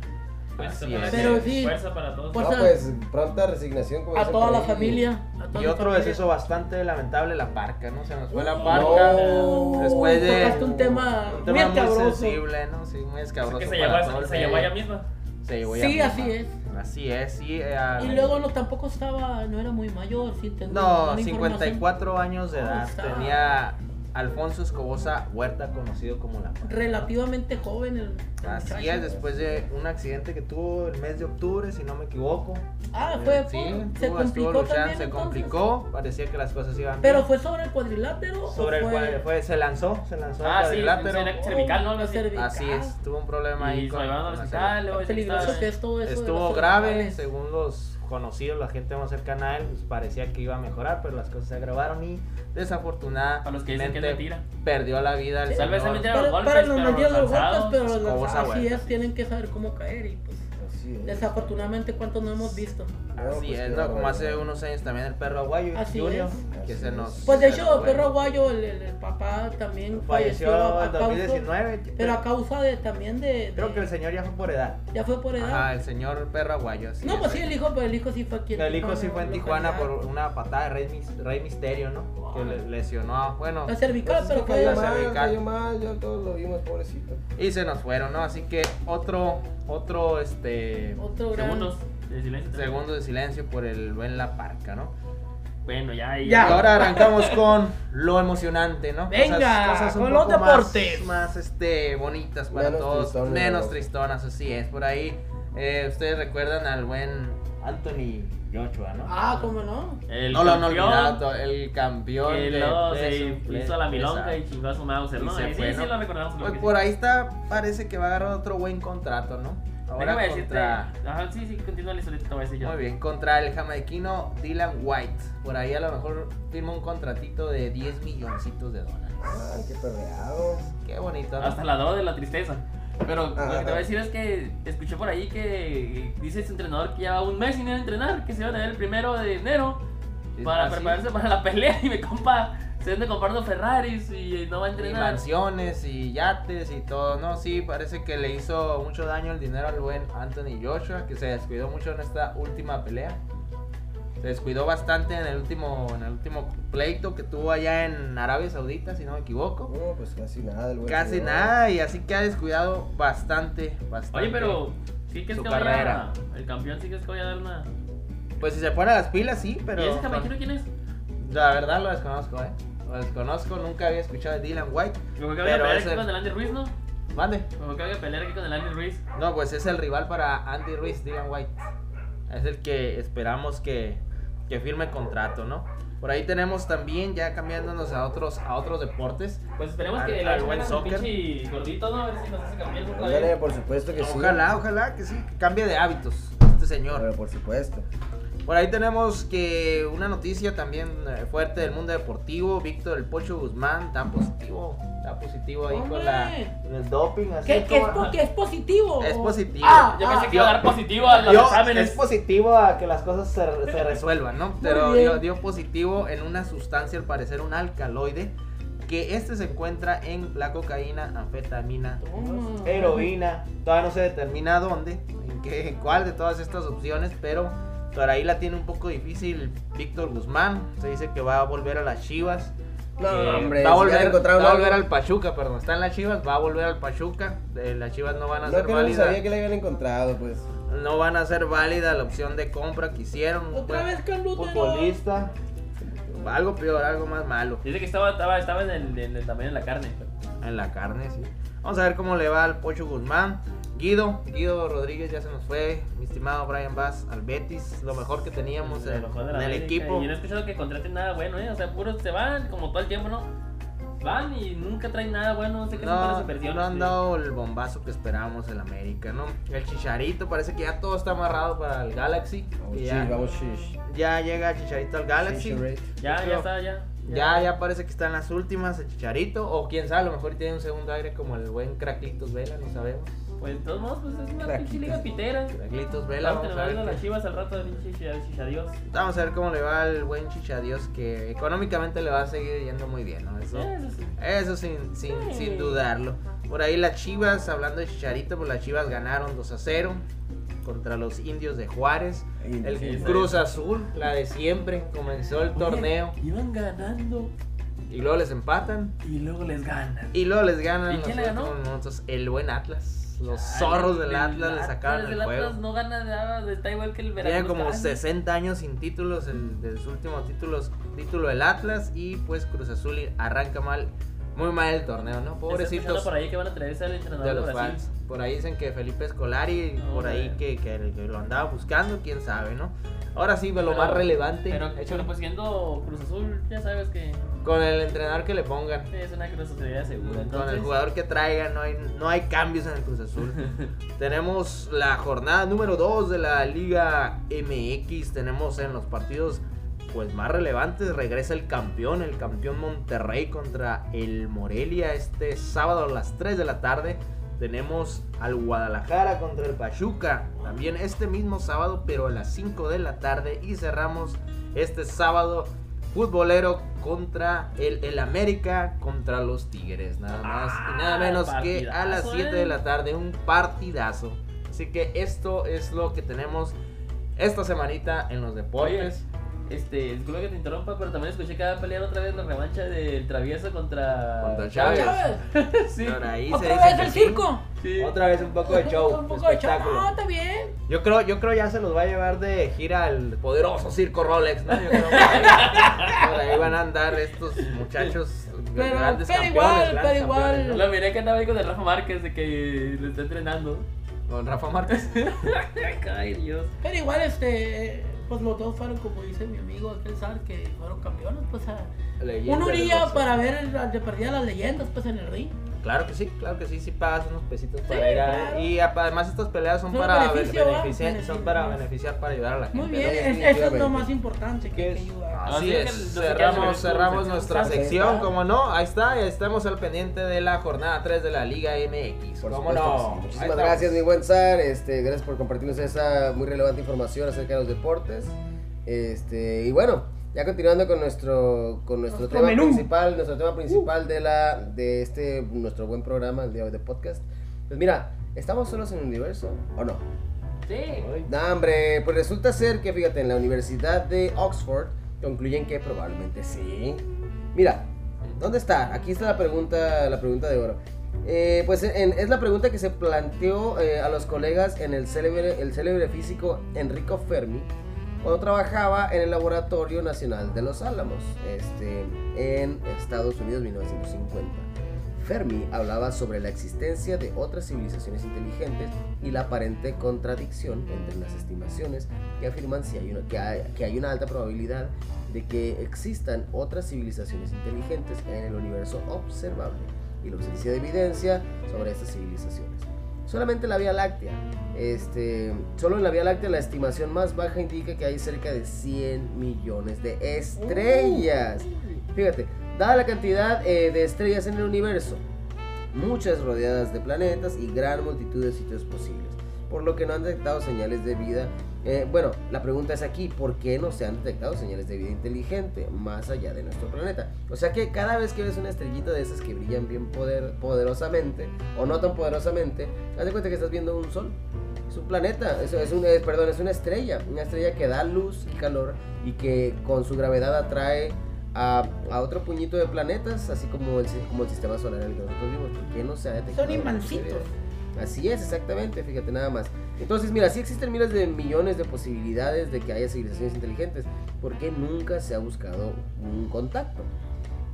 Pues, Así es. Pero sí. Fuerza para todos. Pues, No, pues pronta resignación. Como a toda la familia. A toda Y otro familia. deceso bastante lamentable, la parca, ¿no? Se nos fue la parca. no. Después de. Un tema un muy tema muy escabroso. sensible, ¿no? Sí, muy escabroso. que se para llevó, se llevó ella misma. Se llevó Sí, ella así misma. es. Así es, sí. eh, ah, Y luego no tampoco estaba, no era muy mayor, sí tengo No, buena información. 54 años de Oh, edad. Tenía Alfonso Escobosa Huerta, conocido como la. Relativamente joven el, el Así muchacho. es, después de un accidente que tuvo el mes de octubre, si no me equivoco. Ah, fue, Eh, sí, fue- se tuvo- estuvo complicó luchando, también se entonces. complicó, parecía que las cosas iban Pero bien. fue sobre el cuadrilátero. sobre o el fue... cual fue, se lanzó, se lanzó Ah, sí, cuadrilátero. sería cervical, ¿no? Cervical. Así es, tuvo un problema ahí Y se con, con hospital, peligroso que es todo eso. Estuvo grave, según los conocidos, la gente más cercana a él, pues, parecía que iba a mejorar, pero las cosas se agravaron y desafortunadamente Para los que dicen que es mentira. perdió la vida el Sí. Tal vez se metieron Pero, los pero golpes, pero los golpes, pero tienen que saber cómo caer y pues Así es. desafortunadamente cuántos no hemos visto. Así pues, es, qué ¿no? Como hace unos años también el perro aguayo, Así Junior, es. que Así se nos... Pues de hecho, fue. Perro Aguayo, el, el- el papá también falleció, falleció en causa, 2019. pero a causa de también de, de- Creo que el señor ya fue por edad. ya fue por edad. Ajá, el señor perro aguayo. no, es. pues sí, el hijo, pero el hijo sí fue aquí en El hijo sí fue en. Tijuana por una patada de Rey, Rey Misterio, ¿no? Que le lesionó, bueno, La cervical, Pues es pero que fue cayó la cervical. cayó mal, ya todos lo vimos, pobrecito. y se nos fueron, ¿no? Así que otro, otro, este, otro gran... Segundos de silencio. segundo de silencio por el buen La Parca, ¿no? Bueno, ya. Y Ya. ahora arrancamos con lo emocionante, ¿no? Venga, un con los poco más- deportes. Más, este, bonitas para Menos todos, tristonas, menos ¿no? tristonas, así es. Por ahí, eh, ustedes recuerdan al buen Anthony Joshua, ¿no? Ah, ¿cómo no? El no lo han campeón olvidado, el campeón que de luego se hizo la milonga y chingó a su Mauser, Y ¿no? se Sí, fue, sí, ¿no? lo recordamos. Pues por sí. ahí está, parece que va a agarrar otro buen contrato, ¿no? Ahora Déjame decirte. contra, Ajá, sí, sí, continúa la historia, te voy a decir yo. muy bien, contra el jamaiquino Dylan White. Por ahí a lo mejor firma un contratito de 10 milloncitos de dólares. Ay, qué perreado. Qué bonito, ¿no? Hasta la droga de la tristeza. Pero lo que te voy a decir es que escuché por ahí que dice ese entrenador que lleva un mes sin ir a entrenar, que se iba a tener el primero de enero para así. prepararse para la pelea *laughs* y mi compa se anda comprando Ferraris y no va a Y entrenar. mansiones y yates y todo, ¿no? Sí, parece que le hizo mucho daño el dinero al buen Anthony Joshua, que se descuidó mucho en esta última pelea. Se descuidó bastante en el último, en el último pleito que tuvo allá en Arabia Saudita, si no me equivoco. No, pues casi nada. el buen Casi nada, y así que ha descuidado bastante, bastante. Oye, pero sí que es su que carrera. vaya. El campeón sí que es que vaya a dar una. Pues si se pone las pilas, sí, pero. ¿Y ese caballero quién es? La verdad lo desconozco, ¿eh? Lo desconozco, nunca había escuchado de Dylan White. Como que vaya a Pero pelear ese- aquí con el Andy Ruiz, ¿no? Mande. Como que vaya a pelear aquí con el Andy Ruiz. No, pues es el rival para Andy Ruiz, Dylan White. Es el que esperamos que, que firme contrato, ¿no? Por ahí tenemos también, ya cambiándonos a otros, a otros deportes. Pues esperemos Al- que la buen soccer. pinche gordito, ¿no? A ver si nos hace otra Ándale, vez. por supuesto que sí. Ojalá, ojalá que sí, que cambie de hábitos este señor. Pero por supuesto. Por ahí tenemos que una noticia también eh, fuerte del mundo deportivo. Víctor El Pocho Guzmán está positivo. Está positivo ahí con, la, con el doping. Así Que, que es, positivo. Es positivo. Ah, Yo pensé ah, que iba a dar positivo a los exámenes. es positivo a que las cosas se, se *laughs* resuelvan, ¿no? Pero dio, dio positivo en una sustancia, al parecer un alcaloide, que este se encuentra en la cocaína, anfetamina, Toma. heroína. Todavía no se determina dónde, en qué, en cuál de todas estas opciones, pero por ahí la tiene un poco difícil Víctor Guzmán. Se dice que va a volver a las Chivas. No, Eh, hombre, va a si volver, encontraron va a volver al Pachuca, perdón. Está en las Chivas, va a volver al Pachuca. Eh, las Chivas no van a No, ser que no válidas. sabía que le habían encontrado, pues. No van a ser válida la opción de compra que hicieron. Otra vez con Lutero. Futbolista. Algo peor, algo más malo. Dice que estaba, estaba, estaba en el, en el- también en la carne. En la carne, sí. Vamos a ver cómo le va al Pocho Guzmán. Guido, Guido Rodríguez ya se nos fue. Mi estimado Brian Bass al Betis. Lo mejor que teníamos en, mejor el América, equipo. Y no he escuchado que contraten nada bueno, ¿eh? O sea, puros se van como todo el tiempo, ¿no? Van y nunca traen nada bueno. No sé qué son No, inversiones. no han dado el bombazo que esperábamos el América, ¿no? El Chicharito parece que ya todo está amarrado para el Galaxy. Sí, ya, vamos, ya llega Chicharito al Galaxy. Ya, ya está, ya. Ya, ya parece que está en las últimas el Chicharito. O quién sabe, a lo mejor tiene un segundo aire como el buen Craclitos Vela, no sabemos. Pues de todos modos, pues es una pinche liga pitera. Craclitos Vela, Vamos vamos a a ver. las chivas al rato de pinche chichadios. Vamos a ver cómo le va al buen Chichadios, que económicamente le va a seguir yendo muy bien, ¿no? Eso, Eso sí. eso sin, sin, Sí. sin dudarlo. Por ahí las Chivas, hablando de Chicharito, pues las Chivas ganaron 2 a 0 contra los indios de Juárez. El Sí, Cruz azul, la de siempre, comenzó el torneo Iban ganando y luego les empatan y luego les ganan. y luego les ganan ¿Y los quién le ganó? El buen Atlas. Los Ay, zorros del el Atlas le sacaron el el Atlas juego. no gana nada, está igual que el Veracruz. Tiene como gana. 60 años sin títulos, el de su último títulos, título del Atlas y pues Cruz Azul arranca mal, muy mal el torneo, ¿no? Pobrecitos por ahí que van a traerse al entrenador de de, los Brasil. fans. Por ahí dicen que Felipe Escolari, No, por ahí que, que- que lo andaba buscando, quién sabe, ¿no? Ahora sí, lo Pero- más relevante, Pero, pero pues siendo Cruz Azul, ya sabes que con el entrenador que le pongan. es una Cruz Azulidad segura. Con Entonces, el jugador que traiga, no hay, no hay cambios en el Cruz Azul. *laughs* tenemos la jornada número 2 de la Liga MX. Tenemos en los partidos pues más relevantes. Regresa el campeón, el campeón Monterrey contra el Morelia este sábado a las 3 de la tarde. Tenemos al Guadalajara contra el Pachuca. También este mismo sábado, pero a las 5 de la tarde. Y cerramos este sábado futbolero contra el, el América contra los Tigres. Nada más y nada Ah, menos que a las partidazo, 7 eh. de la tarde. Un partidazo. Así que esto es lo que tenemos esta semanita en los Oye, deportes. Este, disculpa que te interrumpa, pero también escuché que va a pelear otra vez la revancha del travieso contra. Contra Chávez. Chávez. *laughs* sí. Por ahí se Otra dice vez que el sí. circo. sí. Otra vez un poco de *laughs* show, Un poco de show. espectáculo. No, está bien. Yo creo, yo creo ya se los va a llevar de gira al poderoso circo Rolex, ¿no? Yo creo que ahí, por ahí van a andar estos muchachos Pero- grandes pero campeones, igual, pero igual. Lo miré que andaba ahí con el Rafa Márquez de que lo está entrenando. Con Rafa Márquez. *laughs* Ay, Dios. Pero igual, este, pues los dos fueron, como dice mi amigo aquel Sar, que fueron campeones, pues a... Iría boxeo. para ver de perdida las leyendas, pues en el ring. Claro que sí, claro que sí, sí pagas unos pesitos para Sí, ir a... claro. Y además estas peleas son Son para beneficio, ben- ¿va? beneficiar, son para ¿no? beneficiar, para ayudar a la gente. Muy bien, eso es lo más importante que, ayuda. Así Así es que cerramos, cerramos nuestra sección. como no, ahí está, ya estamos al pendiente de la jornada 3 de la Liga MX, Por ¿cómo no? sí. Muchísimas gracias, mi buen Zar. Este, gracias por compartirnos esa muy relevante información acerca de los deportes. Este, y bueno, ya continuando con nuestro con nuestro, Nuestro tema menú. principal, nuestro tema principal de la de este nuestro buen programa el día de podcast. Pues mira, ¿estamos solos en el universo o no? Sí. Hombre, pues resulta ser que fíjate, en la Universidad de Oxford concluyen que probablemente sí. Mira, ¿dónde está? Aquí está la pregunta, la pregunta de oro. Eh, pues en- es la pregunta que se planteó eh, a los colegas en el célebre, el célebre físico Enrico Fermi cuando trabajaba en el Laboratorio Nacional de Los Álamos, este, en Estados Unidos 1950. Fermi hablaba sobre la existencia de otras civilizaciones inteligentes y la aparente contradicción entre las estimaciones que afirman que, hay, que hay una alta probabilidad de que existan otras civilizaciones inteligentes en el universo observable y la ausencia de evidencia sobre estas civilizaciones. Solamente la Vía Láctea, este, solo en la Vía Láctea la estimación más baja indica que hay cerca de 100 millones de estrellas. Fíjate, dada la cantidad eh, de estrellas en el universo, muchas rodeadas de planetas y gran multitud de sitios posibles, por lo que no han detectado señales de vida. Eh, bueno, la pregunta es aquí, ¿por qué no se han detectado señales de vida inteligente más allá de nuestro planeta? O sea que cada vez que ves una estrellita de esas que brillan bien poder, poderosamente, o no tan poderosamente, haz de cuenta que estás viendo un sol. Es un planeta, es, es un, es- perdón, es una estrella, una estrella que da luz y calor y que con su gravedad atrae a, a otro puñito de planetas, así como el, si- como el sistema solar en el que nosotros vivimos. ¿Por qué no se ha detectado? Son imancitos. Así es, exactamente, fíjate nada más. Entonces, mira, sí existen miles de millones de posibilidades de que haya civilizaciones inteligentes. ¿Por qué nunca se ha buscado un contacto?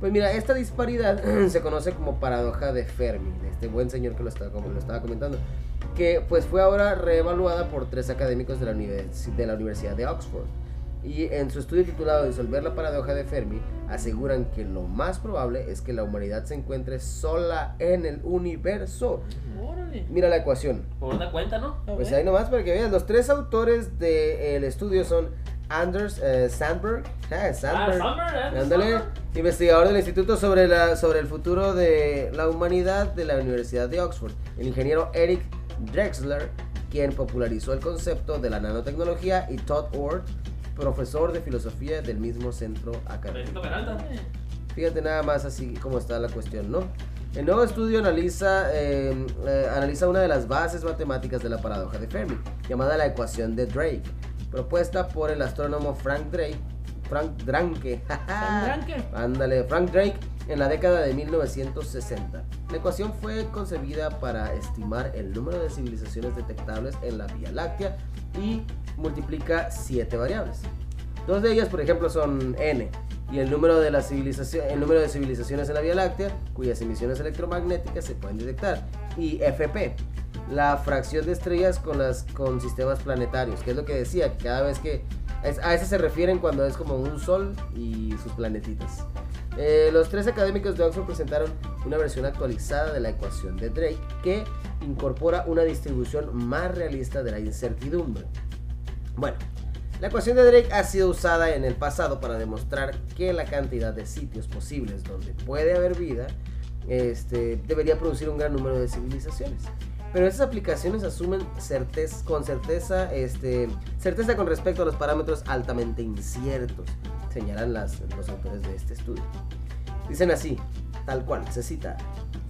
Pues mira, esta disparidad *clears throat* se conoce como paradoja de Fermi, de este buen señor que lo estaba, comentando, que pues fue ahora reevaluada por tres académicos de la Universidad de Oxford. Y en su estudio titulado Disolver la paradoja de Fermi, aseguran que lo más probable es que la humanidad se encuentre sola en el universo. Órale. Mira la ecuación. Por una cuenta, ¿no? A Pues ver. ahí nomás para que veas. Los tres autores del estudio son Anders eh, Sandberg. Ah, Ah, Sandberg. Summer, ¿eh? Summer. investigador del Instituto sobre, la, sobre el futuro de la humanidad de la Universidad de Oxford. El ingeniero Eric Drexler, quien popularizó el concepto de la nanotecnología, y Todd Ord, profesor de filosofía del mismo centro académico. Fíjate nada más así como está la cuestión, ¿no? El nuevo estudio analiza, eh, eh, analiza una de las bases matemáticas de la paradoja de Fermi, llamada la ecuación de Drake, propuesta por el astrónomo Frank Drake, Frank Dranke, *laughs* ándale, Frank Drake, en la década de 1960. La ecuación fue concebida para estimar el número de civilizaciones detectables en la Vía Láctea y multiplica siete variables. Dos de ellas, por ejemplo, son n y el número de las civilización- el número de civilizaciones en la Vía Láctea cuyas emisiones electromagnéticas se pueden detectar y FP, la fracción de estrellas con las con sistemas planetarios, que es lo que decía, cada vez que es- a eso se refieren cuando es como un sol y sus planetitas. Eh, los tres académicos de Oxford presentaron una versión actualizada de la ecuación de Drake que incorpora una distribución más realista de la incertidumbre. Bueno, la ecuación de Drake ha sido usada en el pasado para demostrar que la cantidad de sitios posibles donde puede haber vida este, debería producir un gran número de civilizaciones. Pero estas aplicaciones asumen certez- con certeza, este, certeza con respecto a los parámetros altamente inciertos, señalan las- los autores de este estudio. Dicen así, tal cual, se cita,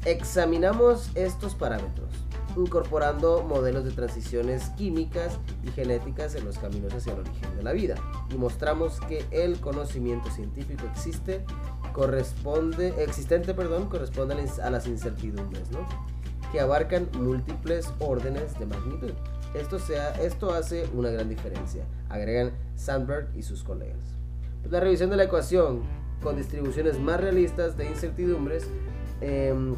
examinamos estos parámetros, incorporando modelos de transiciones químicas y genéticas en los caminos hacia el origen de la vida, y mostramos que el conocimiento científico existe, corresponde, existente perdón, corresponde a las incertidumbres, ¿no? Que abarcan múltiples órdenes de magnitud. Esto, sea, esto hace una gran diferencia, agregan Sandberg y sus colegas. Pues la revisión de la ecuación con distribuciones más realistas de incertidumbres em,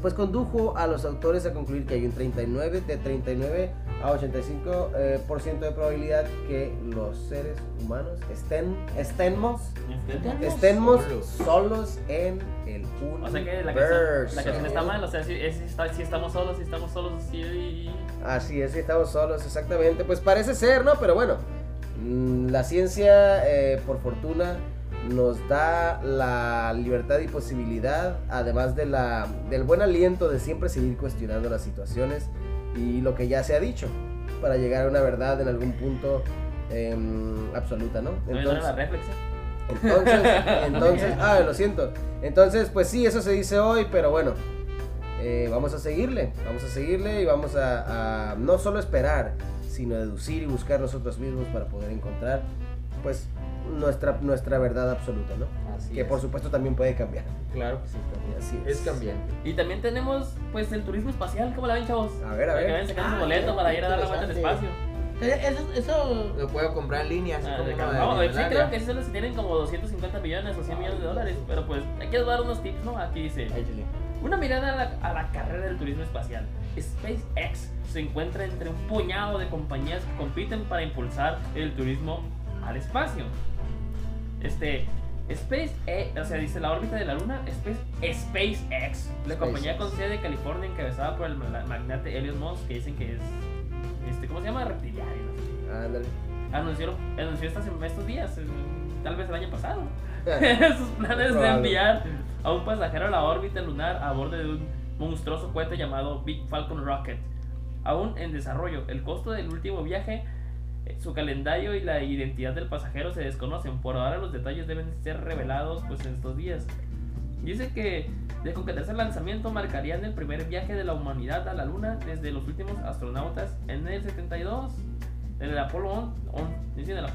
pues condujo a los autores a concluir que hay un 39 de 39 a 85 eh, por ciento de probabilidad que los seres humanos estén estemos estemos Solos. en el O universo. sea que la canción, la canción está mal, o sea, si, si si estamos solos, si estamos solos, y- Así es, sí, estamos solos, exactamente. Pues parece ser, ¿no? Pero bueno, mm, la ciencia, eh, por fortuna, nos da la libertad y posibilidad, además de la, del buen aliento de siempre seguir cuestionando las situaciones y lo que ya se ha dicho, para llegar a una verdad en algún punto em, absoluta, ¿no? No, la reflexión. Entonces, entonces, *laughs* ah, lo siento. Entonces, pues sí, eso se dice hoy, pero bueno, eh, vamos a seguirle, vamos a seguirle y vamos a, a no solo esperar, sino deducir y buscar nosotros mismos para poder encontrar, pues, nuestra, nuestra verdad absoluta, ¿no? Así que es. por supuesto también puede cambiar. Claro que sí, también. Así es. es. cambiante. Y también tenemos, pues, el turismo espacial. ¿Cómo la ven, chavos? A ver, a Para que ver. vayan sacando su Ah, boleto para ir a dar la vuelta al espacio. Eso, eso Lo puedo comprar en línea, así Ah, como de de no, sí, creo que sí se los tienen como 250 millones o 100 millones de dólares. Pero pues, hay que dar unos tips, ¿no? Aquí dice. Una mirada a la, a la carrera del turismo espacial. SpaceX se encuentra entre un puñado de compañías que compiten para impulsar el turismo al espacio. Este, Space, o sea, dice la órbita de la Luna, Space, SpaceX, la compañía con sede de California encabezada por el ma- magnate Elon Musk, que dicen que es, este, ¿cómo se llama? Reptiliano. Ándale. Anunció, anunció estas- estos días, eh, tal vez el año pasado, *laughs* sus planes de enviar a un pasajero a la órbita lunar a bordo de un monstruoso cohete llamado Big Falcon Rocket. Aún en desarrollo, el costo del último viaje, su calendario y la identidad del pasajero se desconocen. Por ahora los detalles deben ser revelados pues en estos días. Dice que de concretarse el lanzamiento marcarían el primer viaje de la humanidad a la luna desde los últimos astronautas en el 72 en el Apolo 11, dice en el.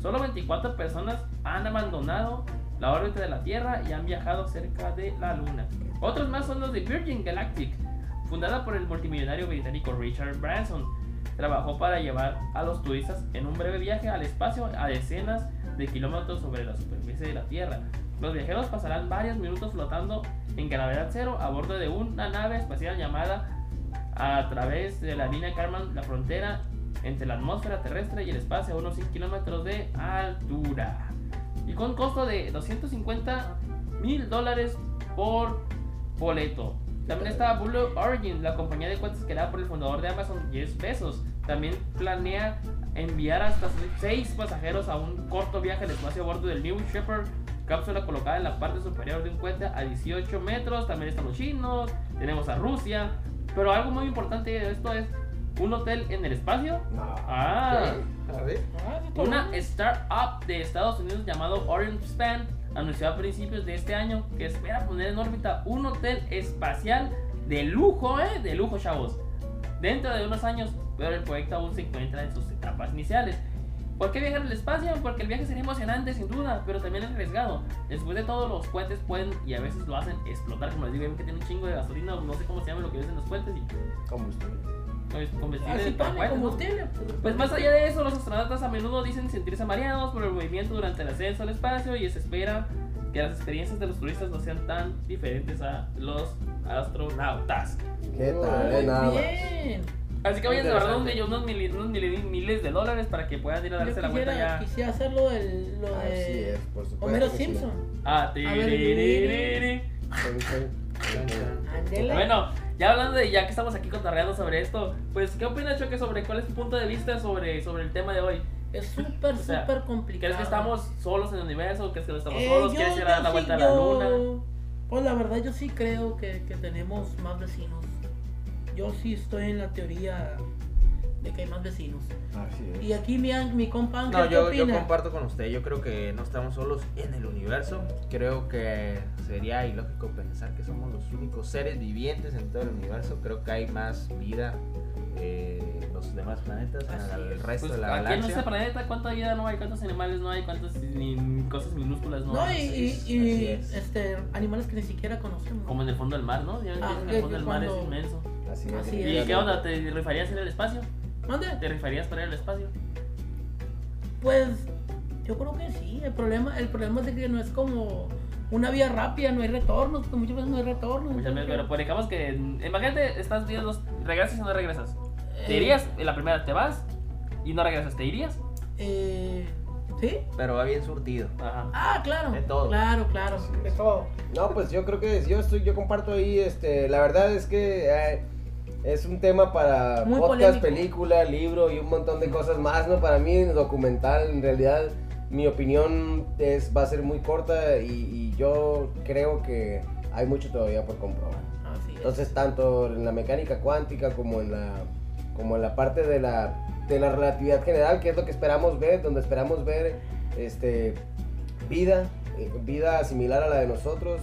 Solo 24 personas han abandonado la órbita de la Tierra y han viajado cerca de la Luna. Otros más son los de Virgin Galactic, fundada por el multimillonario británico Richard Branson. Trabajó para llevar a los turistas en un breve viaje al espacio a decenas de kilómetros sobre la superficie de la Tierra. Los viajeros pasarán varios minutos flotando en gravedad cero a bordo de una nave espacial llamada a través de la línea Karman, la frontera entre la atmósfera terrestre y el espacio a unos 100 kilómetros de altura. Y con costo de 250 mil dólares por boleto. También está Blue Origin, la compañía de cuentas creada por el fundador de Amazon, Jeff Bezos. También planea enviar hasta 6 pasajeros a un corto viaje al espacio a bordo del New Shepard, cápsula colocada en la parte superior de un cohete a 18 metros. También están los chinos, tenemos a Rusia. Pero algo muy importante de esto es un hotel en el espacio. No. Ah. A ver. Ah, Una startup de Estados Unidos llamado Orange Span anunció a principios de este año que espera poner en órbita un hotel espacial de lujo, ¿eh? De lujo, chavos. Dentro de unos años, pero el proyecto aún se encuentra en sus etapas iniciales. ¿Por qué viajar al espacio? Porque el viaje sería emocionante, sin duda, pero también arriesgado. Después de todo, los puentes pueden, y a veces lo hacen, explotar. Como les digo, que tiene un chingo de gasolina, no sé cómo se llama lo que dicen los puentes, y Combustible. Pues, combustible Así para pone cohetes, ¿no? Pues más allá de eso, los astronautas a menudo dicen sentirse mareados por el movimiento durante el ascenso al espacio y se espera que las experiencias de los turistas no sean tan diferentes a los astronautas. ¿Qué tal? Muy nada más. bien. Así que vayan a un millón, unos, mil- unos mil- miles de dólares para que puedan ir a darse Yo la vuelta ya. quisiera hacerlo del, lo Así de es, por supuesto. Homero sí. Simpson. Ah. Sí. Ándele. Bueno, ya hablando de ya que estamos aquí cotorreando sobre esto, pues ¿qué opinas Choque sobre cuál es tu punto de vista sobre, sobre el tema de hoy? Es *laughs* súper, O sea, súper complicado. ¿Crees que estamos solos en el universo? ¿Crees que no estamos Eh, solos? ¿Quieres ir a yo dar la sí, vuelta a la yo- luna? Pues la verdad yo sí creo que, que tenemos más vecinos. Yo sí estoy en la teoría de que hay más vecinos. Así es. Y aquí mi, mi compa Ángel, No, ¿qué yo, yo comparto con usted. Yo creo que no estamos solos en el universo. Creo que sería ilógico pensar que somos los únicos seres vivientes en todo el universo. Creo que hay más vida eh, en los demás planetas, en Así el es. resto Pues, de la aquí en galaxia. este planeta, ¿cuánta vida no hay? ¿Cuántos animales no hay? ¿Cuántas ni cosas minúsculas no, No, y, hay? y- Así y, es. este, animales que ni siquiera conocemos. Como en el fondo del mar, ¿no? Ya Ah, en el fondo del mar es inmenso. Así es. Así ¿Y es. qué onda? ¿Te rifarías en el espacio? ¿Mande? ¿Te rifarías para ir al espacio? Pues yo creo que sí. El problema, el problema es de que no es como una vía rápida, no hay retornos, porque muchas veces no hay retornos. Muchas veces, pero pues digamos que, imagínate, estás viendo, regresas y no regresas. ¿Te Eh, irías? En la primera te vas y no regresas, ¿te irías? Eh, ¿Sí? Pero va bien surtido. Ajá. Ah, claro. De todo. Claro, claro. De todo. No, pues yo creo que yo estoy, yo comparto ahí, este, la verdad es que eh, es un tema para Muy podcast, polémico. película, libro y un montón de cosas más, ¿no? Para mí, documental, en realidad, mi opinión es, va a ser muy corta y, y yo creo que hay mucho todavía por comprobar. Así es. Entonces, tanto en la mecánica cuántica como en la, como en la parte de la de la relatividad general, que es lo que esperamos ver, donde esperamos ver este, vida, eh, vida similar a la de nosotros.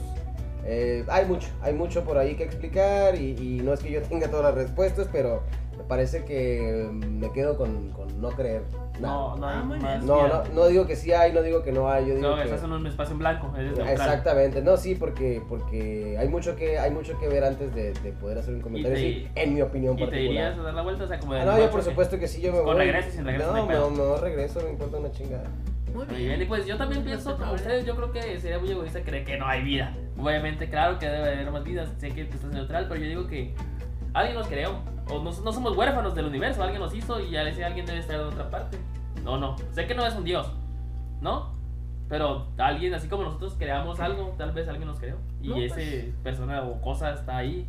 Eh, hay mucho, hay mucho por ahí que explicar y, y no es que yo tenga todas las respuestas, pero me parece que me quedo con, con no creer. nada. No, no hay Ah. No, vida. no, no digo que sí hay, no digo que no hay, yo digo No, que... estás en un espacio en blanco. Exactamente, no, sí, porque, porque hay mucho que hay mucho que ver antes de, de poder hacer un comentario, te- sí, en mi opinión ¿Y te irías a dar la vuelta? O sea, como de Ah, no, yo por supuesto que sí, yo me Con voy. regreso y sin regreso, No, no no, no regreso, me importa una chingada. Muy Muy bien. bien, y pues yo también pienso como ustedes, yo creo que sería muy egoísta creer que no hay vida. Obviamente, claro que debe haber más vidas, sé que estás neutral, pero yo digo que alguien nos creó, o no, no somos huérfanos del universo, alguien nos hizo y ya ese alguien debe estar en otra parte. No, no, sé que no es un dios, ¿no? Pero alguien, así como nosotros creamos algo, tal vez alguien nos creó. Y No, pues. ese persona o cosa está ahí.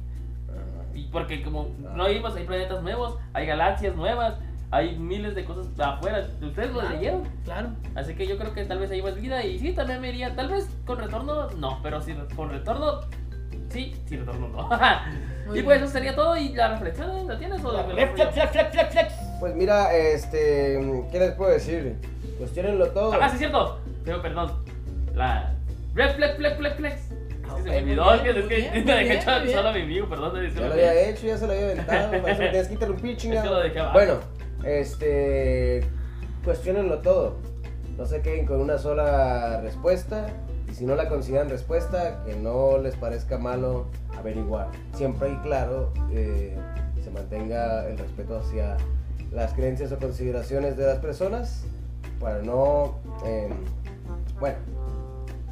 Y porque como no vimos, hay planetas nuevos, hay galaxias nuevas, hay miles de cosas afuera. Ustedes lo leyeron. Claro. Así que yo creo que tal vez hay más vida y sí, también me iría, tal vez con retorno, no, pero si con retorno, sí, sin retorno no. *laughs* Y pues bien. eso sería todo y la reflexión, ¿la tienes o la Flex, flex, flex, flex, flex, flex. Pues mira, este, ¿qué les puedo decir? Cuestionenlo todo. Ah, sí es cierto, pero perdón, la reflex, flex, flex, flex. Es que se me olvidó, bien, es que, bien, *laughs* dejé bien, solo a mi amigo, perdón, Ya lo había hecho, ya se lo había eso me *laughs* tienes que interrumpir. Es que abajo. Bueno, este, cuestionenlo todo. No se queden con una sola respuesta. Y si no la consideran respuesta, que no les parezca malo averiguar. Siempre y claro, eh, se mantenga el respeto hacia las creencias o consideraciones de las personas para no, eh, bueno,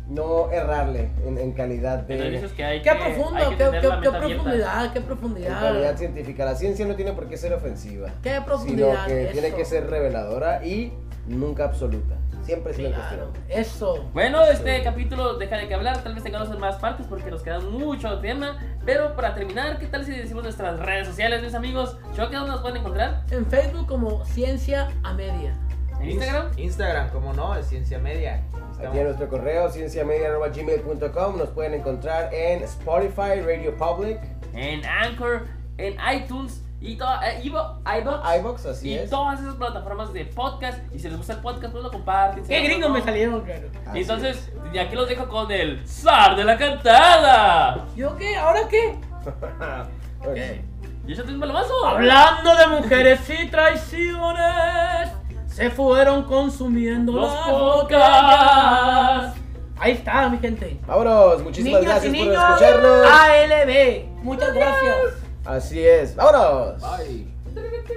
no errarle en, en calidad de... Dices que hay Qué que, profundo, hay que qué, qué- la qué profundidad, qué En calidad profundidad. científica. La ciencia no tiene por qué ser ofensiva. Qué Sino profundidad. que tiene que ser reveladora y nunca absoluta. Siempre es una Claro, cuestión. eso. Bueno, este capítulo deja de que hablar, tal vez tengamos en más partes porque nos queda mucho tema. Pero para terminar, ¿qué tal si decimos nuestras redes sociales, mis amigos? ¿Choque dónde nos pueden encontrar? En Facebook como Ciencia a Media. ¿En Instagram? Instagram, como no, es Ciencia Media. Ahí Estamos- tiene nuestro correo, cienciamedia.gmail.com. Nos pueden encontrar en Spotify, Radio Public, En Anchor, en iTunes y todo, eh, así y es. todas esas plataformas de podcast. Y si les gusta el podcast, pues lo comparten. Qué no. me salieron, claro. Así entonces, y aquí los dejo con el zar de la cantada. ¿Yo qué? ¿Ahora qué? *laughs* es. Ok. Y échate un palomazo. Hablando de mujeres y traiciones, se fueron consumiendo Los las botellas. Ahí está, mi gente. Vámonos, muchísimas Niños y gracias por niños, escucharnos. ALB. Muchas gracias. Así es, vámonos. Bye.